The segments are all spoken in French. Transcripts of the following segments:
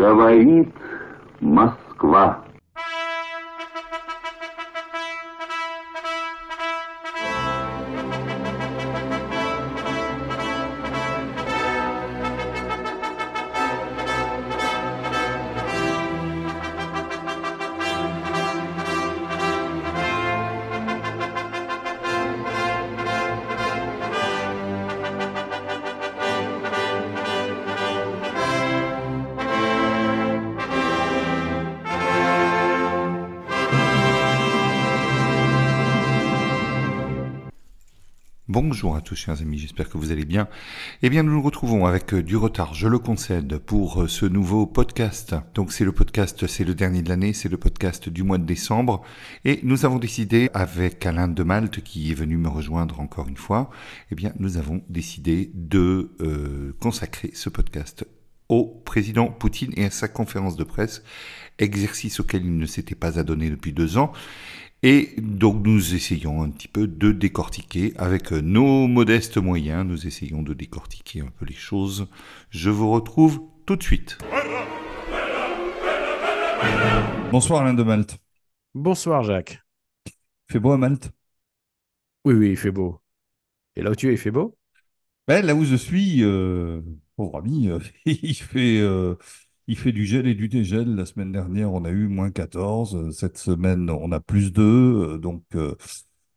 Говорит Москва. Bonjour à tous chers amis, j'espère que vous allez bien. Eh bien nous nous retrouvons avec euh, du retard, je le concède, pour euh, ce nouveau podcast. Donc c'est le podcast, c'est le dernier de l'année, c'est le podcast du mois de décembre. Et nous avons décidé, avec Alain de Malte qui est venu me rejoindre encore une fois, eh bien nous avons décidé de euh, consacrer ce podcast au président Poutine et à sa conférence de presse, exercice auquel il ne s'était pas adonné depuis deux ans. Et donc nous essayons un petit peu de décortiquer avec nos modestes moyens, nous essayons de décortiquer un peu les choses. Je vous retrouve tout de suite. Bonsoir Alain de Malte. Bonsoir Jacques. Il fait beau à Malte? Oui, oui, il fait beau. Et là où tu es, il fait beau? Ben, Là où je suis, euh, pauvre ami, euh, il fait... Euh, il fait du gel et du dégel. La semaine dernière, on a eu moins 14. Cette semaine, on a plus 2. Donc, euh,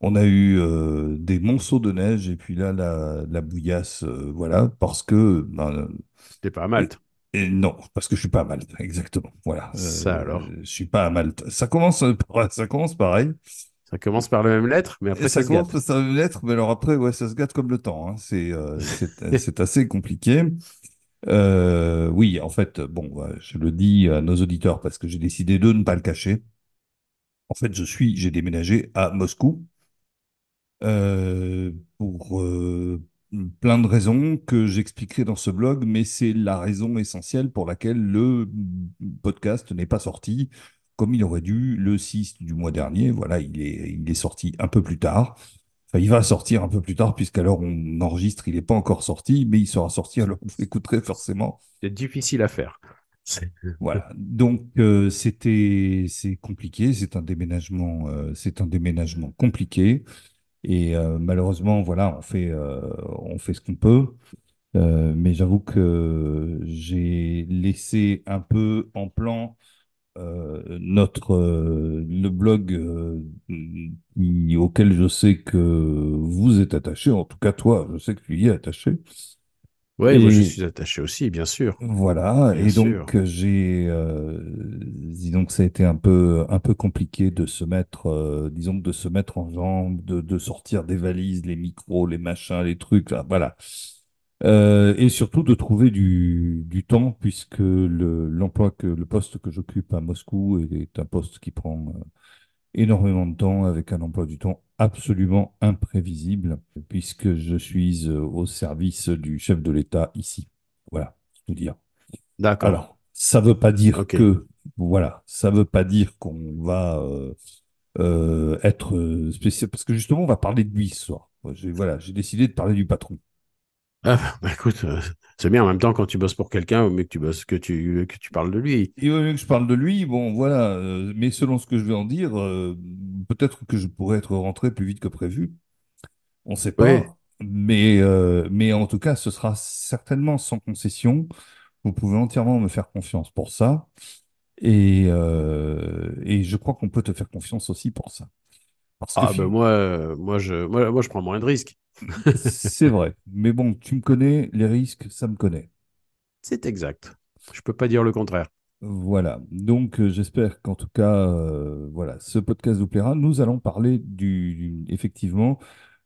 on a eu euh, des monceaux de neige et puis là, la, bouillasse. Euh, voilà, parce que. Ben, C'était pas à Malte. Et, non, parce que je suis pas à Malte, exactement. Voilà. ça alors? Je suis pas à Malte. Ça commence, ça commence pareil. Ça commence par la même lettre, mais après ça, ça commence par la même lettre, mais alors après, ouais, ça se gâte comme le temps. Hein. C'est, c'est assez compliqué. Euh, oui, en fait, bon, je le dis à nos auditeurs parce que j'ai décidé de ne pas le cacher. En fait, je suis, j'ai déménagé à Moscou euh, pour euh, plein de raisons que j'expliquerai dans ce blog, mais c'est la raison essentielle pour laquelle le podcast n'est pas sorti comme il aurait dû le 6 du mois dernier. Voilà, il est, il est sorti un peu plus tard il va sortir un peu plus tard, puisqu'alors on enregistre, il n'est pas encore sorti, mais il sera sorti alors vous l'écouterez forcément. C'est difficile à faire. Voilà. Donc euh, c'était c'est compliqué, c'est un déménagement, euh, c'est un déménagement compliqué. Et euh, malheureusement, voilà, on fait on fait ce qu'on peut. mais j'avoue que j'ai laissé un peu en plan euh, notre euh, le blog euh, auquel je sais que vous êtes attaché, en tout cas toi, je sais que tu y es attaché. Oui, moi je suis attaché aussi, bien sûr. Voilà, et donc j'ai, disons que ça a été un peu un peu compliqué de se mettre, disons de se mettre en jambe, de, de sortir des valises, les micros, les machins, les trucs, là, voilà. Euh, et surtout de trouver du, du temps, puisque le, l'emploi que le poste que j'occupe à Moscou est un poste qui prend euh, énormément de temps, avec un emploi du temps absolument imprévisible, puisque je suis euh, au service du chef de l'État ici. Voilà, je veux dire. D'accord. Alors, ça veut pas dire que, voilà, ça veut pas dire qu'on va être spécial, parce que justement, on va parler de lui ce soir. Voilà, j'ai décidé de parler du patron. Ah, bah écoute, euh, c'est bien en même temps quand tu bosses pour quelqu'un, mais que tu bosses, que tu, que tu parles de lui. Il vaut mieux que je parle de lui, bon voilà, euh, mais selon ce que je vais en dire, euh, peut-être que je pourrais être rentré plus vite que prévu. On ne sait pas, mais, mais en tout cas, ce sera certainement sans concession. Vous pouvez entièrement me faire confiance pour ça. Et, et je crois qu'on peut te faire confiance aussi pour ça. ah, ben moi, moi, je, moi, moi, je prends moins de risques. C'est vrai. Mais bon, tu me connais, les risques, ça me connaît. C'est exact. Je peux pas dire le contraire. Voilà. Donc, euh, j'espère qu'en tout cas, euh, voilà, ce podcast vous plaira. Nous allons parler du, effectivement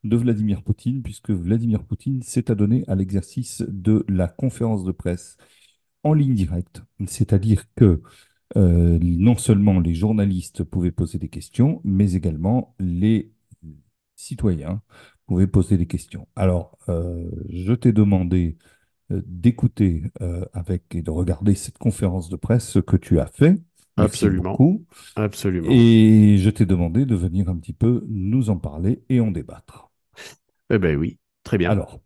de Vladimir Poutine, puisque Vladimir Poutine s'est adonné à l'exercice de la conférence de presse en ligne directe. C'est-à-dire que euh, non seulement les journalistes pouvaient poser des questions, mais également les citoyens pouvez poser des questions. Alors, euh, je t'ai demandé euh, d'écouter euh, avec et de regarder cette conférence de presse, ce que tu as fait. Absolument. Beaucoup. Absolument. Et je t'ai demandé de venir un petit peu nous en parler et en débattre. Eh bien oui, très bien. Alors,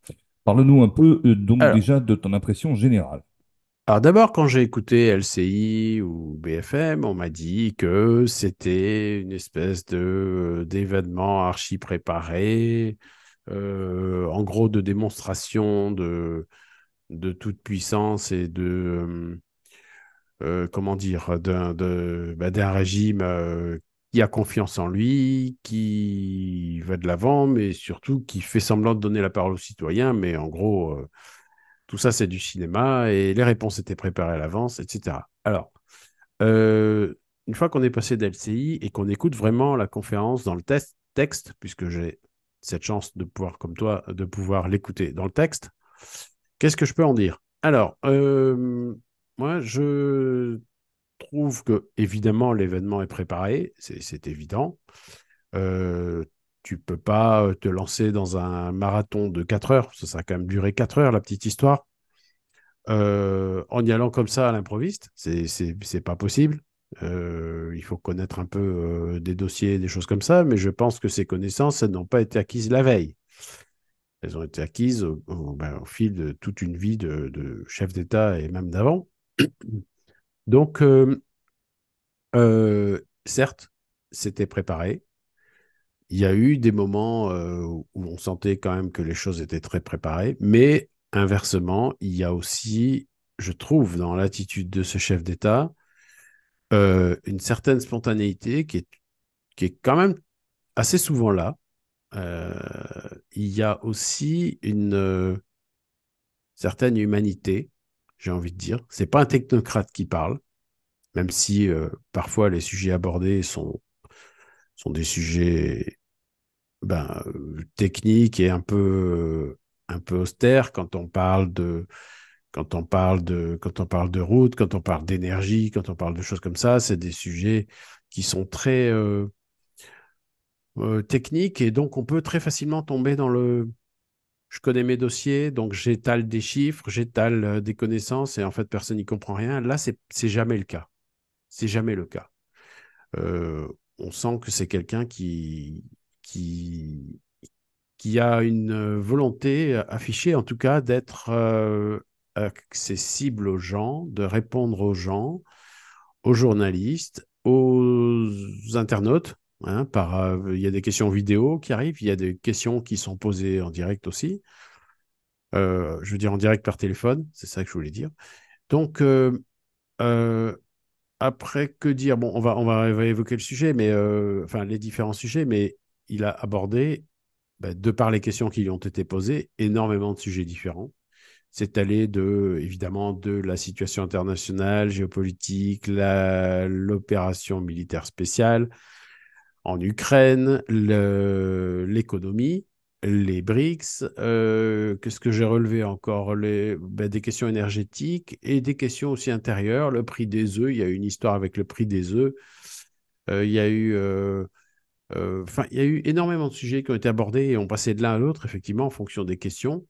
parle-nous un peu donc déjà de ton impression générale. Alors d'abord, quand j'ai écouté LCI ou BFM, on m'a dit que c'était une espèce de d'événement archi préparé, euh, en gros de démonstration de, de toute puissance et de euh, comment dire d'un bah, régime euh, qui a confiance en lui, qui va de l'avant, mais surtout qui fait semblant de donner la parole aux citoyens, mais en gros tout ça, c'est du cinéma et les réponses étaient préparées à l'avance, etc. Alors, euh, une fois qu'on est passé d'LCI et qu'on écoute vraiment la conférence dans le texte, puisque j'ai cette chance de pouvoir, comme toi, de pouvoir l'écouter dans le texte, qu'est-ce que je peux en dire? Alors, euh, moi, je trouve que, évidemment, l'événement est préparé, c'est évident. Euh, tu peux pas euh, te lancer dans un marathon de 4 heures, ça, ça quand même duré 4 heures, la petite histoire. Euh, en y allant comme ça à l'improviste, c'est pas possible. Euh, il faut connaître un peu des dossiers, des choses comme ça, mais je pense que ces connaissances, elles n'ont pas été acquises la veille. Elles ont été acquises au, ben, fil de toute une vie de chef d'État et même d'avant. Donc, certes, c'était préparé, il y a eu des moments euh, où on sentait quand même que les choses étaient très préparées, mais inversement, il y a aussi, je trouve, dans l'attitude de ce chef d'État, euh, une certaine spontanéité qui est, qui est quand même assez souvent là. Euh, il y a aussi une certaine humanité, j'ai envie de dire. C'est pas un technocrate qui parle, même si parfois les sujets abordés sont, sont des sujets ben, euh, technique et un peu, austère quand on parle de quand on parle de quand on parle de route, quand on parle d'énergie, quand on parle de choses comme ça, c'est des sujets qui sont très euh, euh, techniques et donc on peut très facilement tomber dans le je connais mes dossiers, donc j'étale des chiffres, j'étale des connaissances et en fait personne n'y comprend rien. Là, c'est jamais le cas. C'est jamais le cas. on sent que c'est quelqu'un qui qui, qui a une euh, volonté affichée, en tout cas, d'être euh, accessible aux gens, de répondre aux gens, aux journalistes, aux internautes. Hein, euh, il y a des questions vidéo qui arrivent, il y a des questions qui sont posées en direct aussi. je veux dire en direct par téléphone, c'est ça que je voulais dire. Donc, après, que dire? Bon, on va, on va, évoquer le sujet, mais enfin les différents sujets, mais il a abordé, bah, de par les questions qui lui ont été posées, énormément de sujets différents. C'est allé de, évidemment, de la situation internationale, géopolitique, l'opération militaire spéciale en Ukraine, l'économie, les BRICS, euh, qu'est-ce que j'ai relevé encore? Bah, Des questions énergétiques et des questions aussi intérieures, le prix des œufs, il y a eu une histoire avec le prix des œufs, euh, il y a eu euh, enfin, il y a eu énormément de sujets qui ont été abordés et on passait de l'un à l'autre, effectivement, en fonction des questions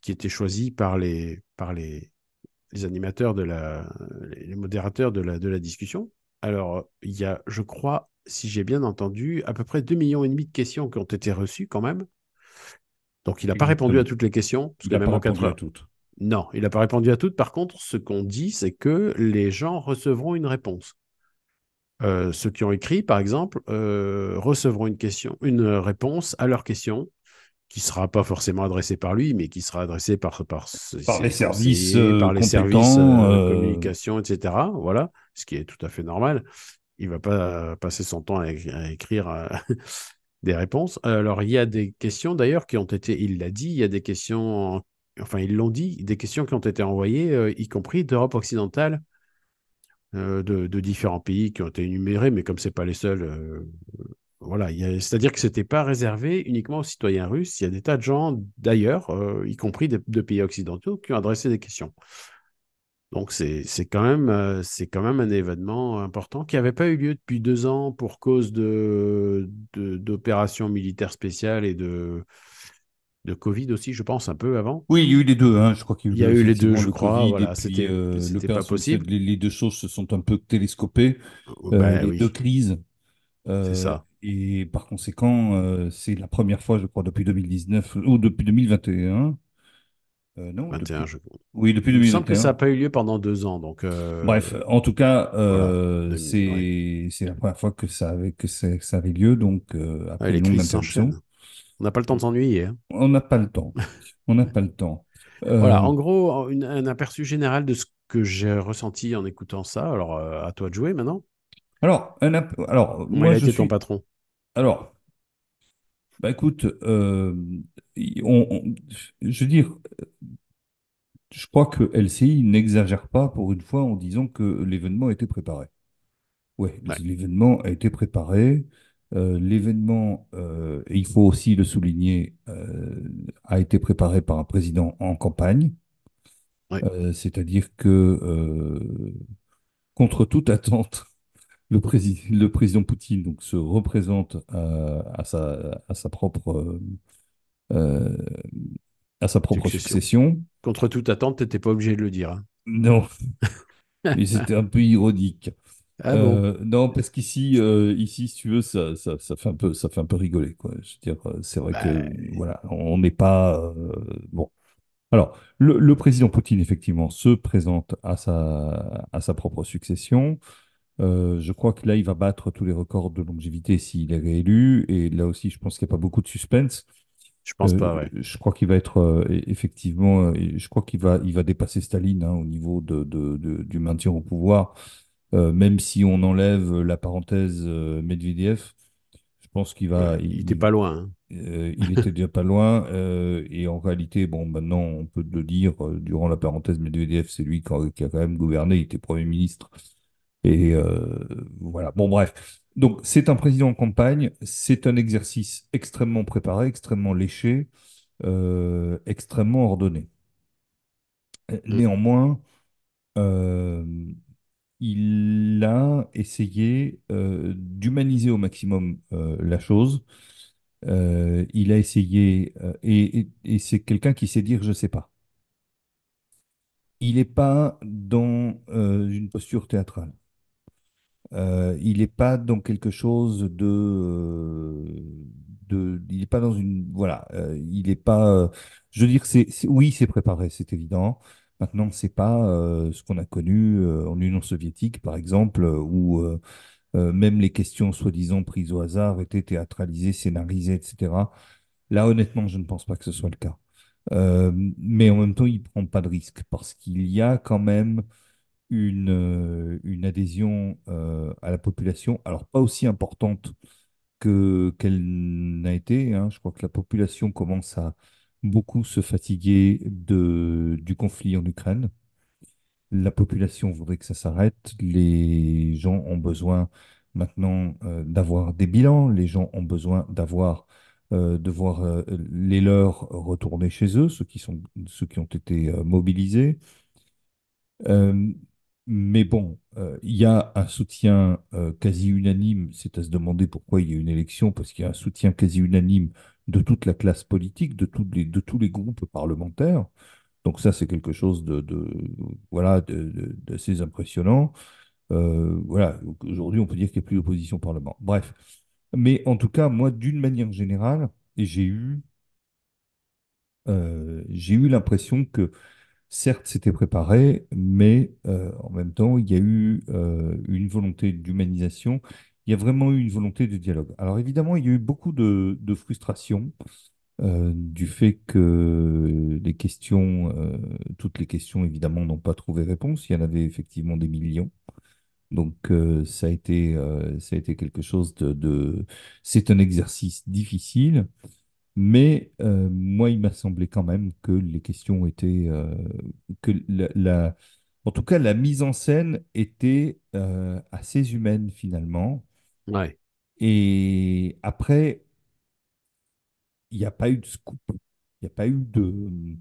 qui étaient choisies par les, par les, les animateurs, de la, les modérateurs de la, de la discussion. Alors, il y a, je crois, si j'ai bien entendu, à peu près 2,5 millions et demi de questions qui ont été reçues quand même. Donc, il n'a pas répondu à toutes les questions, parce il n'a pas répondu à toutes. Non, il n'a pas répondu à toutes. Par contre, ce qu'on dit, c'est que les gens recevront une réponse. Euh, ceux qui ont écrit, par exemple, euh, recevront une question, une réponse à leur question qui sera pas forcément adressée par lui, mais qui sera adressée par par, par les services, par les services de communication, etc. Voilà, ce qui est tout à fait normal. Il va pas passer son temps à, écrire des réponses. Alors il y a des questions d'ailleurs qui ont été, il l'a dit, il y a des questions, enfin ils l'ont dit, des questions qui ont été envoyées, y compris d'Europe occidentale euh, de, différents pays qui ont été énumérés, mais comme ce n'est pas les seuls, euh, voilà. C'est-à-dire que ce n'était pas réservé uniquement aux citoyens russes. Il y a des tas de gens d'ailleurs, euh, y compris de, pays occidentaux, qui ont adressé des questions. Donc c'est quand, même, un événement important qui n'avait pas eu lieu depuis deux ans pour cause d'opérations militaires spéciales et de, de Covid aussi, je pense, un peu avant. Oui, il y a eu les deux, hein. je crois qu'il y a eu, les deux, je crois. voilà, c'était euh, pas possible. Les, deux choses se sont un peu télescopées, euh, ben les deux crises. Euh, c'est ça. Et par conséquent, c'est la première fois, je crois, depuis 2019 ou depuis 2021 Euh, non, 21, depuis... je... Oui, depuis Il me semble que ça n'a 2021. pas eu lieu pendant deux ans. Donc, euh, Bref, en tout cas, voilà. euh, c'est ouais. la première fois que ça avait, que ça avait lieu, donc euh, Ouais, après les une longue crises s'enchaînent. On n'a pas le temps de s'ennuyer. hein. On n'a pas le temps. On n'a pas le temps. Voilà, Euh, en gros, une- un aperçu général de ce que j'ai ressenti en écoutant ça. Alors, euh, à toi de jouer maintenant. alors, un ap- alors, moi, je été ton suis. patron? Alors, bah écoute, euh, on- on- je veux dire, je crois que LCI n'exagère pas pour une fois en disant que l'événement était préparé. Ouais, Ouais, l'événement a été préparé. Euh, l'événement, euh, et il faut aussi le souligner, euh, a été préparé par un président en campagne. Euh, c'est-à-dire que, contre toute attente, le, prési- le président Poutine donc, se représente à, à sa, à sa propre, à sa propre Succession. succession. Contre toute attente, tu n'étais pas obligé de le dire. hein. Non, mais c'était un peu ironique. Ah bon? Euh, non, parce qu'ici, euh, ici, si tu veux, ça, ça, ça fait un peu, ça fait un peu rigoler, quoi. Je veux dire, euh, c'est vrai que, Bah, voilà, on n'est pas, euh, bon. Alors, le, le président Poutine, effectivement, se présente à sa, à sa propre succession. Euh, je crois que là, il va battre tous les records de longévité s'il est réélu. Et là aussi, je pense qu'il n'y a pas beaucoup de suspense. je pense Euh, pas, ouais. je crois qu'il va être euh, e- effectivement, euh, je crois qu'il va, il va dépasser Staline hein, au niveau de, de- de- du maintien au pouvoir, Euh, même si on enlève la parenthèse euh, Medvedev. Je pense qu'il va, il était il, pas loin. hein. euh, il était déjà pas loin. euh, et en réalité, bon, maintenant, on peut le dire, euh, durant la parenthèse Medvedev, c'est lui qui a, qui a quand même gouverné, il était Premier ministre. Et euh, voilà. Bon, bref. Donc, c'est un président en campagne, c'est un exercice extrêmement préparé, extrêmement léché, euh, extrêmement ordonné. Euh, Mm. Néanmoins, euh, il a essayé euh, d'humaniser au maximum euh, la chose. Euh, il a essayé, et, c'est quelqu'un qui sait dire je sais pas. Il n'est pas dans une posture théâtrale. Il n'est pas dans quelque chose de, de il n'est pas dans une, voilà, il n'est pas, je veux dire, c'est- oui, c'est préparé, c'est évident. Maintenant, c'est pas euh, ce qu'on a connu euh, en Union soviétique, par exemple, euh, où même les questions soi-disant prises au hasard étaient théâtralisées, scénarisées, etc. Là, honnêtement, je ne pense pas que ce soit le cas. Mais en même temps, il prend pas de risque parce qu'il y a quand même une, une adhésion à la population, alors pas aussi importante que qu'elle n'a été. hein. Je crois que la population commence à beaucoup se fatiguer de, du conflit en Ukraine. La population voudrait que ça s'arrête. Les gens ont besoin maintenant euh, d'avoir des bilans. Les gens ont besoin euh, de voir euh, les leurs retourner chez eux, ceux qui ceux qui ont été mobilisés. Mais bon, il y a un soutien quasi unanime. C'est à se demander pourquoi il y a une élection, parce qu'il y a un soutien quasi unanime de toute la classe politique, de, tous les, groupes parlementaires. Donc ça, c'est quelque chose de, de- voilà, d'assez impressionnant. Euh, voilà, aujourd'hui, on peut dire qu'il n'y a plus d'opposition au Parlement. Bref. Mais en tout cas, moi, d'une manière générale, j'ai eu, euh, eu l'impression que Certes, c'était préparé, mais euh, en même temps, il y a eu une volonté d'humanisation. Il y a vraiment eu une volonté de dialogue. Alors évidemment, il y a eu beaucoup de, de frustration euh, du fait que les questions, euh, toutes les questions évidemment n'ont pas trouvé réponse. Il y en avait effectivement des millions. Donc euh, ça a été, ça a été quelque chose de. C'est un exercice difficile. Mais moi, il m'a semblé quand même que les questions étaient, que la, en tout cas, la mise en scène était assez humaine finalement. Ouais, Et après, il n'y a pas eu de scoop, il n'y a pas eu de,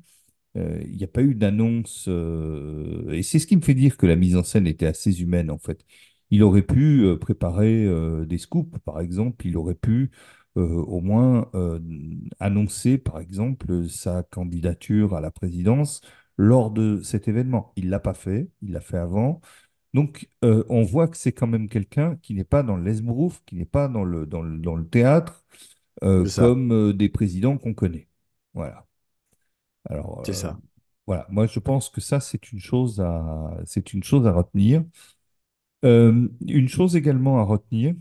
euh, il n'y a pas eu d'annonce. euh, et c'est ce qui me fait dire que la mise en scène était assez humaine en fait. Il aurait pu euh, préparer des scoops, par exemple. Il aurait pu au moins annoncer, par exemple, sa candidature à la présidence lors de cet événement. Il l'a pas fait. Il l'a fait avant. Donc, euh, on voit que c'est quand même quelqu'un qui n'est pas dans l'esbrouf, qui n'est pas dans le, dans le, dans le théâtre, euh, comme euh, des présidents qu'on connaît. Voilà. Alors, c'est ça. Voilà, moi je pense que ça, c'est une chose à, c'est une chose à retenir. Une chose également à retenir,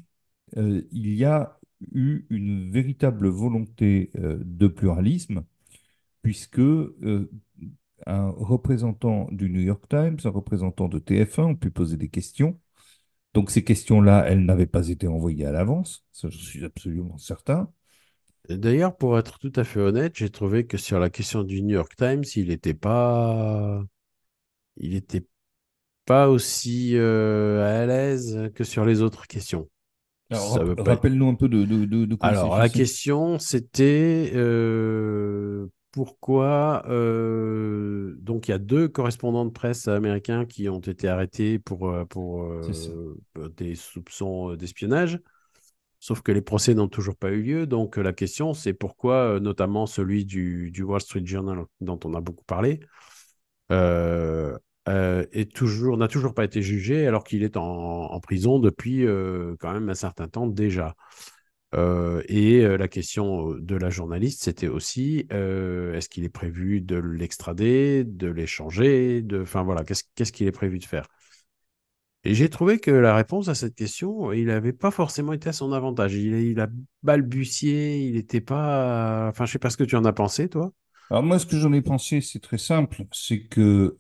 il y a eu une véritable volonté de pluralisme, puisque un représentant du New York Times, un représentant de TF1 ont pu poser des questions. Donc ces questions-là, elles n'avaient pas été envoyées à l'avance, ça je suis absolument certain. D'ailleurs, pour être tout à fait honnête, j'ai trouvé que sur la question du New York Times, il n'était pas, il était pas aussi euh, à l'aise que sur les autres questions. Alors rappelle-nous un peu de, de, de, de quoi Alors, la question, c'était euh, pourquoi. euh, donc, il y a deux correspondants de presse américains qui ont été arrêtés pour, euh, pour euh, des soupçons d'espionnage. Sauf que les procès n'ont toujours pas eu lieu. Donc, la question, c'est pourquoi, notamment celui du, du Wall Street Journal, dont on a beaucoup parlé, euh, est toujours, n'a toujours pas été jugé alors qu'il est en, en prison depuis quand même un certain temps déjà. Et la question de la journaliste, c'était aussi est-ce qu'il est prévu de l'extrader, de l'échanger, de, enfin voilà, qu'est-ce qu'il est prévu de faire? Et j'ai trouvé que la réponse à cette question, il n'avait pas forcément été à son avantage. Il, a- balbutié, il n'était pas, enfin je sais pas ce que tu en as pensé, toi? Alors moi, ce que j'en ai pensé, c'est très simple, c'est que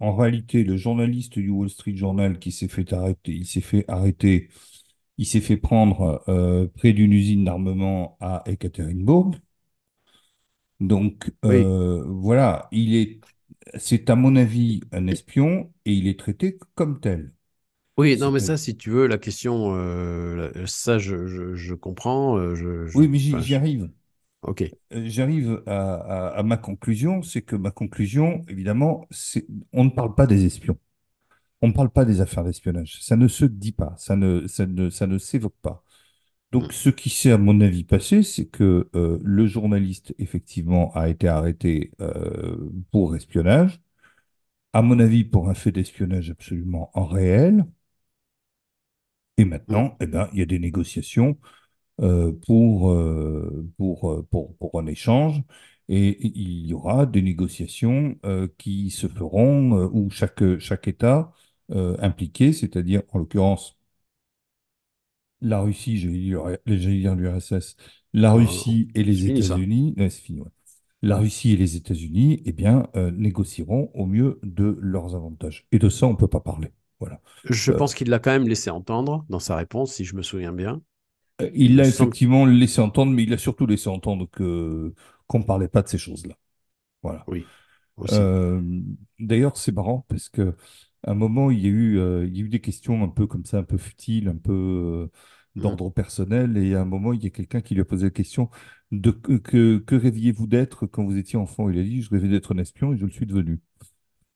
en réalité, le journaliste du Wall Street Journal qui s'est fait arrêter, il s'est fait arrêter, il s'est fait prendre euh, près d'une usine d'armement à Ekaterinbourg. Donc Oui, euh, voilà, il est, c'est à mon avis un espion et il est traité comme tel. oui, non, mais ça, si tu veux, la question, euh, ça, je, je, je comprends. Je, Oui, mais j'y enfin, arrive. ok. J'arrive à, à- à ma conclusion, c'est que ma conclusion, évidemment, c'est on ne parle pas des espions. On ne parle pas des affaires d'espionnage. Ça ne se dit pas. Ça ne, ça ne, ça ne s'évoque pas. Mm. Donc, ce qui s'est, à mon avis, passé, c'est que euh, le journaliste, effectivement, a été arrêté euh, pour espionnage. À mon avis, pour un fait d'espionnage absolument en réel. Et Mm. maintenant, eh ben, il y a des négociations euh, pour, pour, pour, pour un échange. Et il y aura des négociations qui se feront où chaque, chaque État euh, impliqué, c'est-à-dire en l'occurrence la Russie, j'allais dire l'URSS, la Euh, Russie et les. États-Unis, ouais, ouais. La Russie et les États-Unis, eh bien, euh, négocieront au mieux de leurs avantages. Et de ça, on ne peut pas parler. Voilà. Je Euh, pense qu'il l'a quand même laissé entendre dans sa réponse, si je me souviens bien. Il l'a effectivement laissé entendre, mais il a surtout laissé entendre que qu'on ne parlait pas de ces choses-là. Voilà. Oui. Euh, d'ailleurs, c'est marrant parce que un moment, il y a eu, euh, il y a eu des questions un peu comme ça, un peu futiles, un peu euh, d'ordre personnel, et à un moment, il y a quelqu'un qui lui a posé la question de que, que, que rêviez-vous d'être quand vous étiez enfant? Il a dit, je rêvais d'être un espion et je le suis devenu.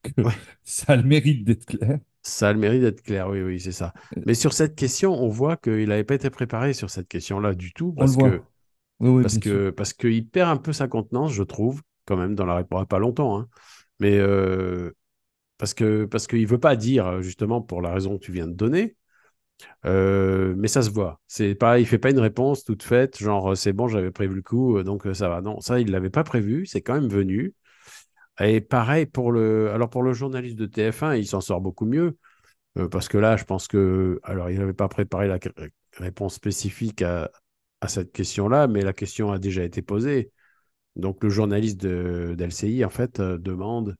Que Ouais, ça a le mérite d'être clair. ça a le mérite d'être clair, oui, oui, c'est ça. Mais sur cette question, on voit qu'il n'avait pas été préparé sur cette question-là du tout, parce que. Oui, oui, parce que, parce qu'il perd un peu sa contenance, je trouve, quand même, dans la réponse. Pas longtemps, hein. Mais euh, parce que, parce qu'il veut pas dire, justement, pour la raison que tu viens de donner. Euh, mais ça se voit. C'est pas, il fait pas une réponse toute faite, genre euh, c'est bon, j'avais prévu le coup, euh, donc euh, ça va. Non, ça, il l'avait pas prévu, c'est quand même venu. Et pareil pour le, alors pour le journaliste de TF1, il s'en sort beaucoup mieux euh, parce que là, je pense que, alors il n'avait pas préparé la ré- réponse spécifique à, à cette question-là, mais la question a déjà été posée. Donc le journaliste d'LCI en fait euh, demande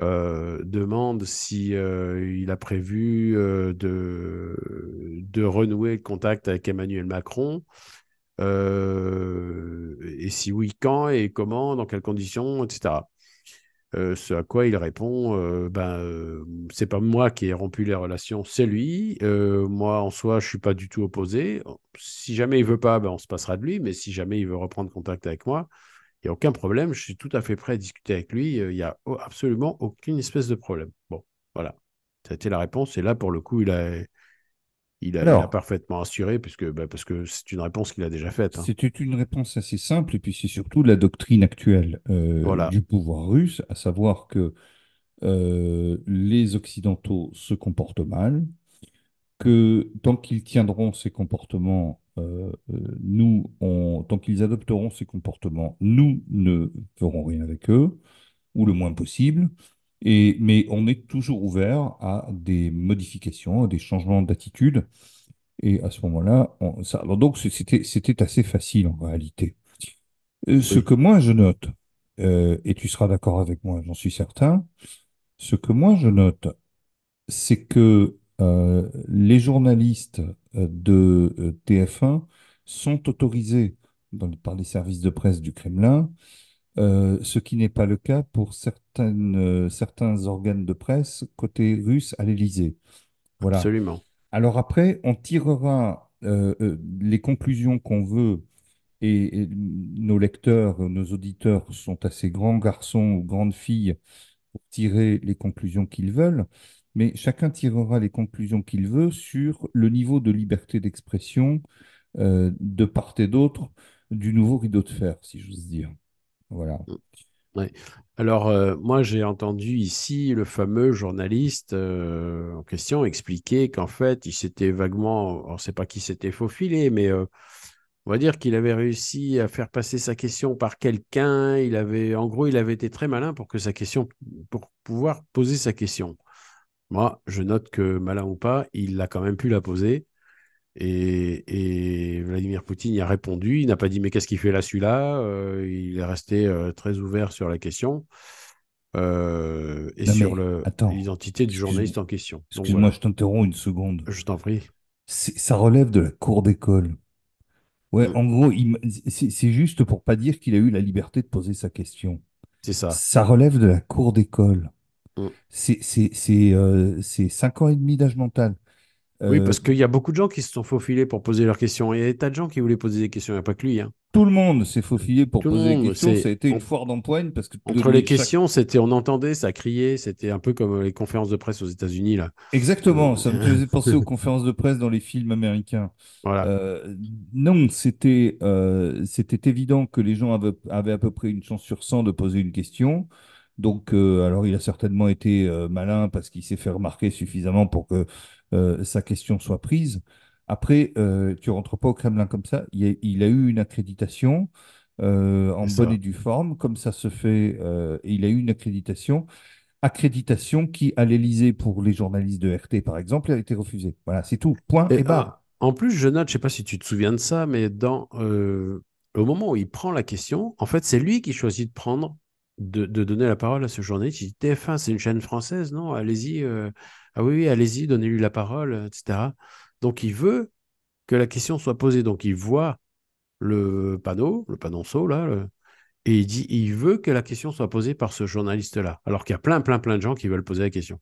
euh, demande si euh, il a prévu euh, de, de renouer le contact avec Emmanuel Macron. et si oui, quand et comment, dans quelles conditions, etc. Ce à quoi il répond, ben, c'est pas moi qui ai rompu les relations, c'est lui. Moi, en soi, je suis pas du tout opposé. Si jamais il veut pas, ben, on se passera de lui. Mais si jamais il veut reprendre contact avec moi, n'y a aucun problème. Je suis tout à fait prêt à discuter avec lui. Euh, Il n'y a absolument aucune espèce de problème. Bon, voilà. Ça a été la réponse. Et là, pour le coup, il a, il a, il a Alors, parfaitement assuré, puisque, bah, parce que c'est une réponse qu'il a déjà faite. hein. C'était une réponse assez simple, et puis c'est surtout la doctrine actuelle euh, Voilà. du pouvoir russe, à savoir que euh, les Occidentaux se comportent mal, que tant qu'ils tiendront ces comportements, euh, euh, nous, on, tant qu'ils adopteront ces comportements, nous ne ferons rien avec eux, ou le moins possible. Et, mais on est toujours ouvert à des modifications, à des changements d'attitude. Et à ce moment-là, on- ça, alors donc c'était, c'était assez facile en réalité. Euh, Ce que moi je note, euh, et tu seras d'accord avec moi, j'en suis certain, ce que moi je note, c'est que euh, les journalistes euh, de euh, TF1 sont autorisés dans- par les services de presse du Kremlin, euh, ce qui n'est pas le cas pour certaines, certains organes de presse côté russe à l'Élysée. Voilà. absolument. Alors après, on tirera euh, les conclusions qu'on veut et, et nos lecteurs, nos auditeurs sont assez grands garçons ou grandes filles pour tirer les conclusions qu'ils veulent, mais chacun tirera les conclusions qu'il veut sur le niveau de liberté d'expression euh, de part et d'autre du nouveau rideau de fer, si j'ose dire. Voilà. Ouais. Alors, euh, moi, j'ai entendu ici le fameux journaliste euh, en question expliquer qu'en fait, il s'était vaguement, on ne sait pas qui s'était faufilé, mais on va dire qu'il avait réussi à faire passer sa question par quelqu'un. Il avait, en gros, il avait été très malin pour que sa question, pour pouvoir poser sa question. Moi, je note que malin ou pas, il a quand même pu la poser. Et, et Vladimir Poutine y a répondu. Il n'a pas dit mais qu'est-ce qu'il fait là celui-là? Euh, Il est resté euh, très ouvert sur la question euh, et Non sur l'identité du journaliste en question. Excuse-moi, voilà, je t'interromps une seconde. je t'en prie. Ça relève de la cour d'école. Ouais, Mm, en gros, c'est juste pour pas dire qu'il a eu la liberté de poser sa question. C'est ça. Ça relève de la cour d'école. Mm. C'est c'est- c'est, euh, c'est cinq ans et demi d'âge mental. Oui, Euh, parce qu'il y a beaucoup de gens qui se sont faufilés pour poser leurs questions. Il y a des tas de gens qui voulaient poser des questions, il n'y a pas que lui. hein. tout le monde s'est faufilé pour Tout poser des questions. Ça a été une foire d'empoigne parce que entre les chaque- questions, c'était on entendait, ça criait, c'était un peu comme les conférences de presse aux États-Unis là. Exactement, ça me faisait penser aux conférences de presse dans les films américains. Voilà, Euh, non, c'était euh, c'était évident que les gens avaient, avaient à peu près une chance sur 100 de poser une question. Donc, euh, alors il a certainement été euh, malin parce qu'il s'est fait remarquer suffisamment pour que euh, sa question soit prise. Après, tu rentres pas au Kremlin comme ça. Il a, il a eu une accréditation en bonne et due forme, comme ça se fait. il a eu une accréditation accréditation qui, à l'Élysée, pour les journalistes de RT, par exemple, a été refusée. Voilà, c'est tout. Point Et et barre. en plus, je note, je sais pas si tu te souviens de ça, mais dans euh, au moment où il prend la question, en fait, c'est lui qui choisit de prendre, de, de donner la parole à ce journaliste. Il dit TF1, c'est une chaîne française, non? Allez-y. euh, ah oui, oui, allez-y, donnez-lui la parole, etc. Donc, il veut que la question soit posée. Donc, il voit le panneau, le panonceau, là, le- et il dit, il veut que la question soit posée par ce journaliste-là. Alors qu'il y a plein, plein, plein de gens qui veulent poser la question.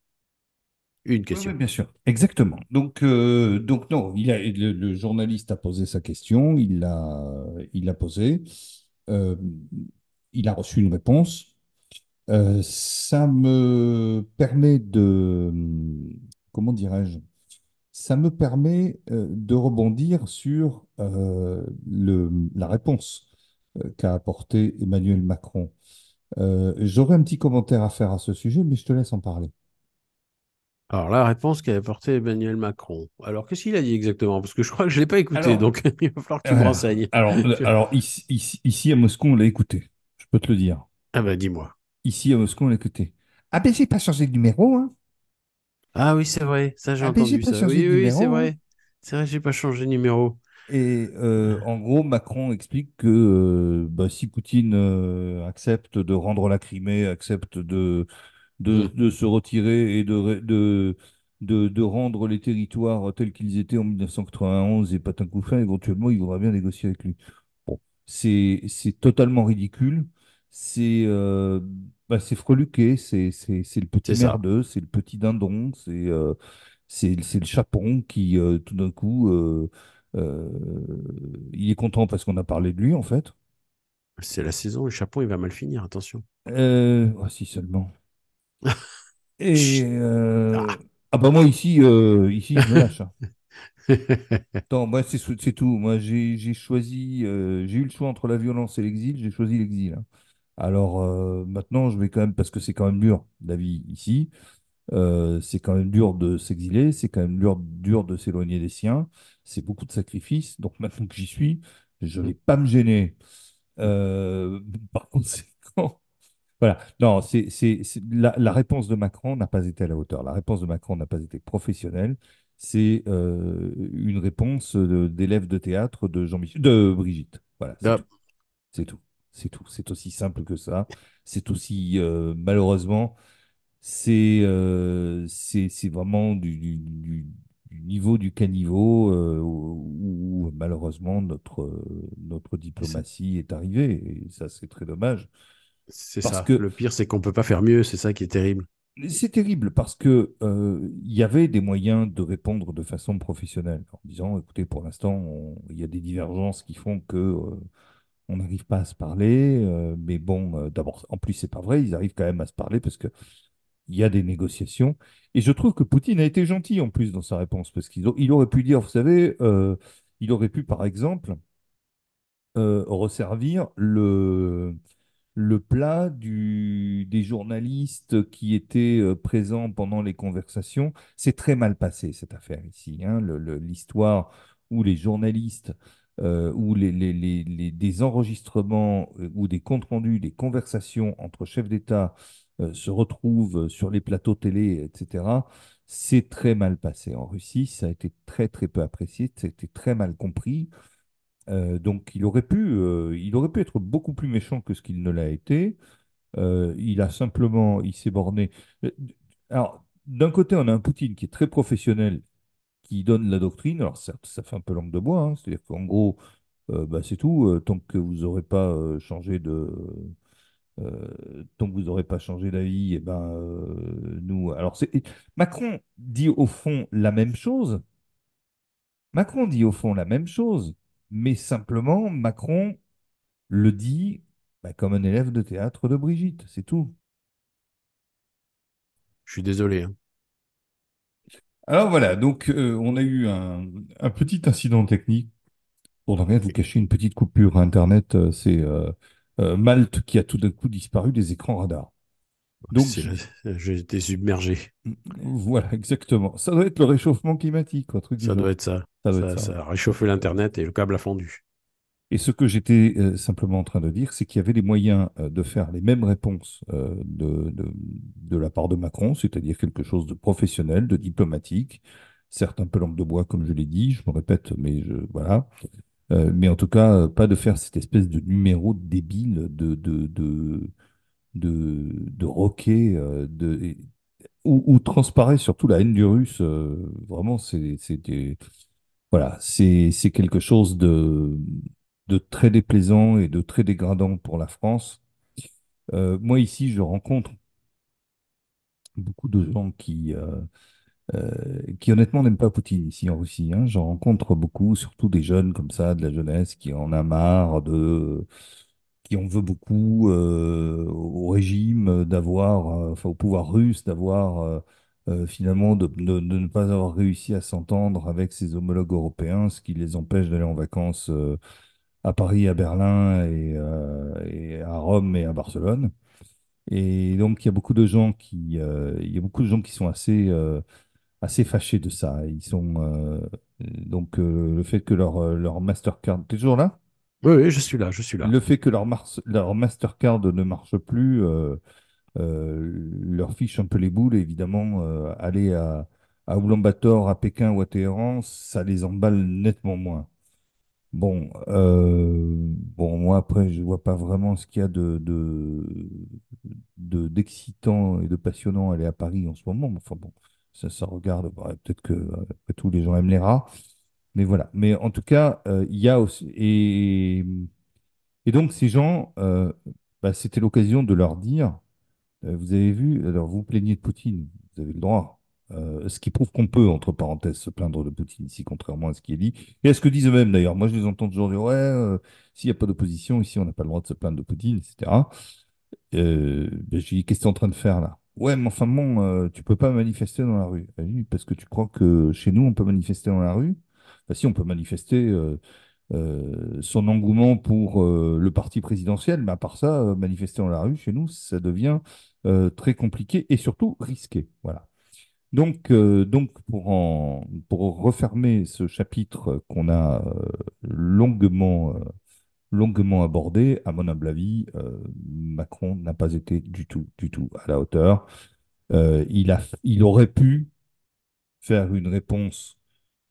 Une Oui, oui, question. bien sûr. Exactement. Donc, euh, donc non, il a, le, le journaliste a posé sa question, il l'a, il l'a posée, euh, il a reçu une réponse. Euh, ça me permet de, comment dirais-je, ça me permet euh, de rebondir sur euh, le, la réponse qu'a apportée Emmanuel Macron. Euh, j'aurais un petit commentaire à faire à ce sujet, mais je te laisse en parler. Alors, la réponse qu'avait portée Emmanuel Macron. Alors, qu'est-ce qu'il a dit exactement? Parce que je crois que je ne l'ai pas écouté, Alors, donc il va falloir que tu me renseignes. alors, alors ici, ici, ici à Moscou, on l'a écouté. Peux te le dire. Ah ben, dis-moi. Ici à Moscou, on l'a écouté. Ah ben, j'ai pas changé de numéro, hein. Ah oui, c'est vrai, ça j'ai Ah ben, entendu pas ça. Oui, oui, c'est numéro, hein. vrai. C'est vrai, j'ai pas changé de numéro. Et euh, en gros, Macron explique que euh, bah, si Poutine euh, accepte de rendre la Crimée, accepte de, de, de se retirer et de, de, de, de rendre les territoires tels qu'ils étaient en 1991 et patin éventuellement, il voudra bien négocier avec lui. Bon, c'est totalement ridicule. C'est euh, bah, c'est freluqué, c'est c'est- c'est le petit c'est ça. merdeux, c'est le petit dindon, c'est euh, c'est c'est le chapon qui, euh, tout d'un coup, euh, euh, il est content parce qu'on a parlé de lui, en fait. C'est la saison, le chapeau, il va mal finir, attention. Euh, oh, si seulement. Et euh, Ah. ah bah moi ici, euh, ici je me lâche. hein. Attends, moi c'est c'est tout. Moi j'ai j'ai choisi, euh, j'ai eu le choix entre la violence et l'exil, j'ai choisi l'exil. hein. Alors euh, maintenant je vais quand même parce que c'est quand même dur la vie ici. Euh, c'est quand même dur de s'exiler, c'est quand même dur, dur de s'éloigner des siens. C'est beaucoup de sacrifices. Donc maintenant que j'y suis, je Hmm. vais pas me gêner. Euh, par conséquent. Voilà. Non, c'est, la, la réponse de Macron n'a pas été à la hauteur. La réponse de Macron n'a pas été professionnelle. C'est euh, une réponse d'élève de théâtre de Jean-Michel, de Brigitte. Voilà, c'est Ah, tout. C'est tout. C'est aussi simple que ça. C'est aussi, euh, malheureusement, c'est euh, vraiment du, du, du- du niveau du caniveau euh, où, où, malheureusement notre, euh, notre diplomatie est arrivée. Et ça, c'est très dommage. c'est ça. que Le pire, c'est qu'on peut pas faire mieux. C'est ça qui est terrible. c'est terrible parce que euh, il y avait des moyens de répondre de façon professionnelle en disant, écoutez, pour l'instant, il y a des divergences qui font que euh, on n'arrive pas à se parler. euh, mais bon, euh, d'abord, en plus, c'est pas vrai, ils arrivent quand même à se parler parce que il y a des négociations. Et je trouve que Poutine a été gentil en plus dans sa réponse parce qu'il aurait pu dire, vous savez, euh, il aurait pu par exemple resservir le plat des journalistes qui étaient présents pendant les conversations. C'est très mal passé, cette affaire ici. hein. L'histoire où les journalistes, euh, où des enregistrements euh, ou des comptes rendus, des conversations entre chefs d'État euh, se retrouvent sur les plateaux télé, etc. C'est très mal passé en Russie, ça a été très très peu apprécié, ça a été très mal compris. Donc il aurait pu, il aurait pu être beaucoup plus méchant que ce qu'il ne l'a été. Il a simplement, il s'est borné. Alors, d'un côté, on a un Poutine qui est très professionnel, donne la doctrine. Alors certes, ça fait un peu langue de bois, hein. C'est-à-dire qu'en gros, euh, bah, c'est tout. Euh, tant que vous n'aurez pas euh, changé de, tant que vous n'aurez pas changé d'avis, et ben euh, nous. Alors c'est Macron dit au fond la même chose. Macron dit au fond la même chose, mais simplement Macron le dit bah, comme un élève de théâtre de Brigitte, c'est tout. Je suis désolé. hein. Alors voilà, donc euh, on a eu un, un petit incident technique. Pour ne rien vous cacher, une petite coupure Internet, euh, c'est euh, Malte qui a tout d'un coup disparu des écrans radars. Donc J'ai été submergé. voilà, exactement. Ça doit être le réchauffement climatique, un truc Ça doit genre. être ça. Ça doit Ça, être ça. ça a réchauffé l'Internet et le câble a fondu. Et ce que j'étais euh, simplement en train de dire, c'est qu'il y avait des moyens euh, de faire les mêmes réponses euh, de, de, la part de Macron, c'est-à-dire quelque chose de professionnel, de diplomatique, certes un peu langue de bois, comme je l'ai dit, je me répète, mais je, voilà. Mais en tout cas, pas de faire cette espèce de numéro débile de, de, de, de, de roquet, où, transparaît surtout la haine du russe. vraiment, c'est, voilà, c'est quelque chose de, de très déplaisant et de très dégradant pour la France. Euh, moi, ici, je rencontre beaucoup de gens qui, euh, euh, qui honnêtement n'aiment pas Poutine ici en Russie. hein. J'en rencontre beaucoup, surtout des jeunes comme ça, de la jeunesse, qui en a marre de, qui en veut beaucoup au régime d'avoir, enfin au pouvoir russe, d'avoir finalement de, ne pas avoir réussi à s'entendre avec ses homologues européens, ce qui les empêche d'aller en vacances à Paris, à Berlin et, euh, et à Rome et à Barcelone. Et donc il y a beaucoup de gens qui, euh, il y a beaucoup de gens qui sont assez euh, assez fâchés de ça. Ils sont euh, donc euh, le fait que leur, leur Mastercard, t'es toujours là? Oui, oui, je suis là, je suis là. Le fait que leur, Mars- leur Mastercard ne marche plus euh, euh, leur fiche un peu les boules. Évidemment, euh, aller à, à Oulan-Bator, à Pékin ou à Téhéran, ça les emballe nettement moins. Bon, euh, bon, moi après, je vois pas vraiment ce qu'il y a de, de, de- d'excitant et de passionnant à aller à Paris en ce moment. Mais Enfin bon, ça, ça regarde. bah, peut-être que euh, après tout, les gens aiment les rats. Mais voilà. Mais en tout cas, euh, il y a aussi. Et, donc, ces gens, euh, bah, c'était l'occasion de leur dire, vous avez vu, alors vous plaignez de Poutine, vous avez le droit. Euh, ce qui prouve qu'on peut, entre parenthèses, se plaindre de Poutine ici, contrairement à ce qui est dit. Et à ce que disent eux-mêmes d'ailleurs. Moi, je les entends toujours dire, ouais, euh, s'il n'y a pas d'opposition, ici, on n'a pas le droit de se plaindre de Poutine, etc. Euh, ben, j'ai dit, qu'est-ce que tu es en train de faire là? Ouais, mais enfin bon, euh, tu peux pas manifester dans la rue. Ah parce que tu crois que chez nous, on peut manifester dans la rue? Bah si, on peut manifester son engouement pour le parti présidentiel, mais à part ça, manifester dans la rue, chez nous, ça devient très compliqué et surtout risqué. Voilà. Donc, euh, donc pour, en, pour refermer ce chapitre qu'on a euh, longuement longuement abordé. À mon humble avis, euh, Macron n'a pas été du tout, du tout à la hauteur. Euh, il a, il aurait pu faire une réponse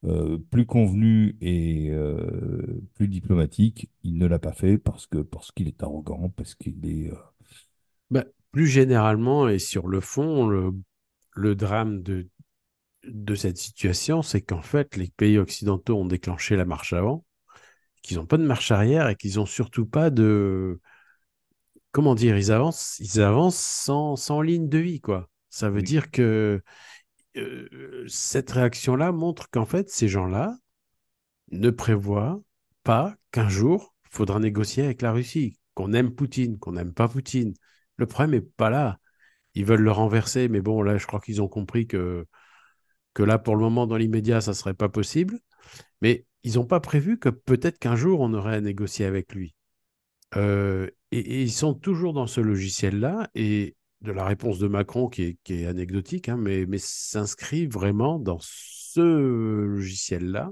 euh, plus convenue et euh, plus diplomatique. Il ne l'a pas fait parce que parce qu'il est arrogant, parce qu'il est. euh, Bah, plus généralement et sur le fond, le, le drame de, de cette situation, c'est qu'en fait, les pays occidentaux ont déclenché la marche avant, qu'ils n'ont pas de marche arrière et qu'ils n'ont surtout pas de... Comment dire, ils avancent, ils avancent sans, sans ligne de vie, quoi. Ça veut Oui. dire que euh, cette réaction-là montre qu'en fait, ces gens-là ne prévoient pas qu'un jour, il faudra négocier avec la Russie, qu'on aime Poutine, qu'on n'aime pas Poutine. Le problème n'est pas là. Ils veulent le renverser, mais bon, là, je crois qu'ils ont compris que, que là, pour le moment, dans l'immédiat, ça ne serait pas possible. Mais ils n'ont pas prévu que peut-être qu'un jour, on aurait à négocier avec lui. Euh, et, ils sont toujours dans ce logiciel-là, et de la réponse de Macron, qui est, qui est anecdotique, hein, mais, mais s'inscrit vraiment dans ce logiciel-là,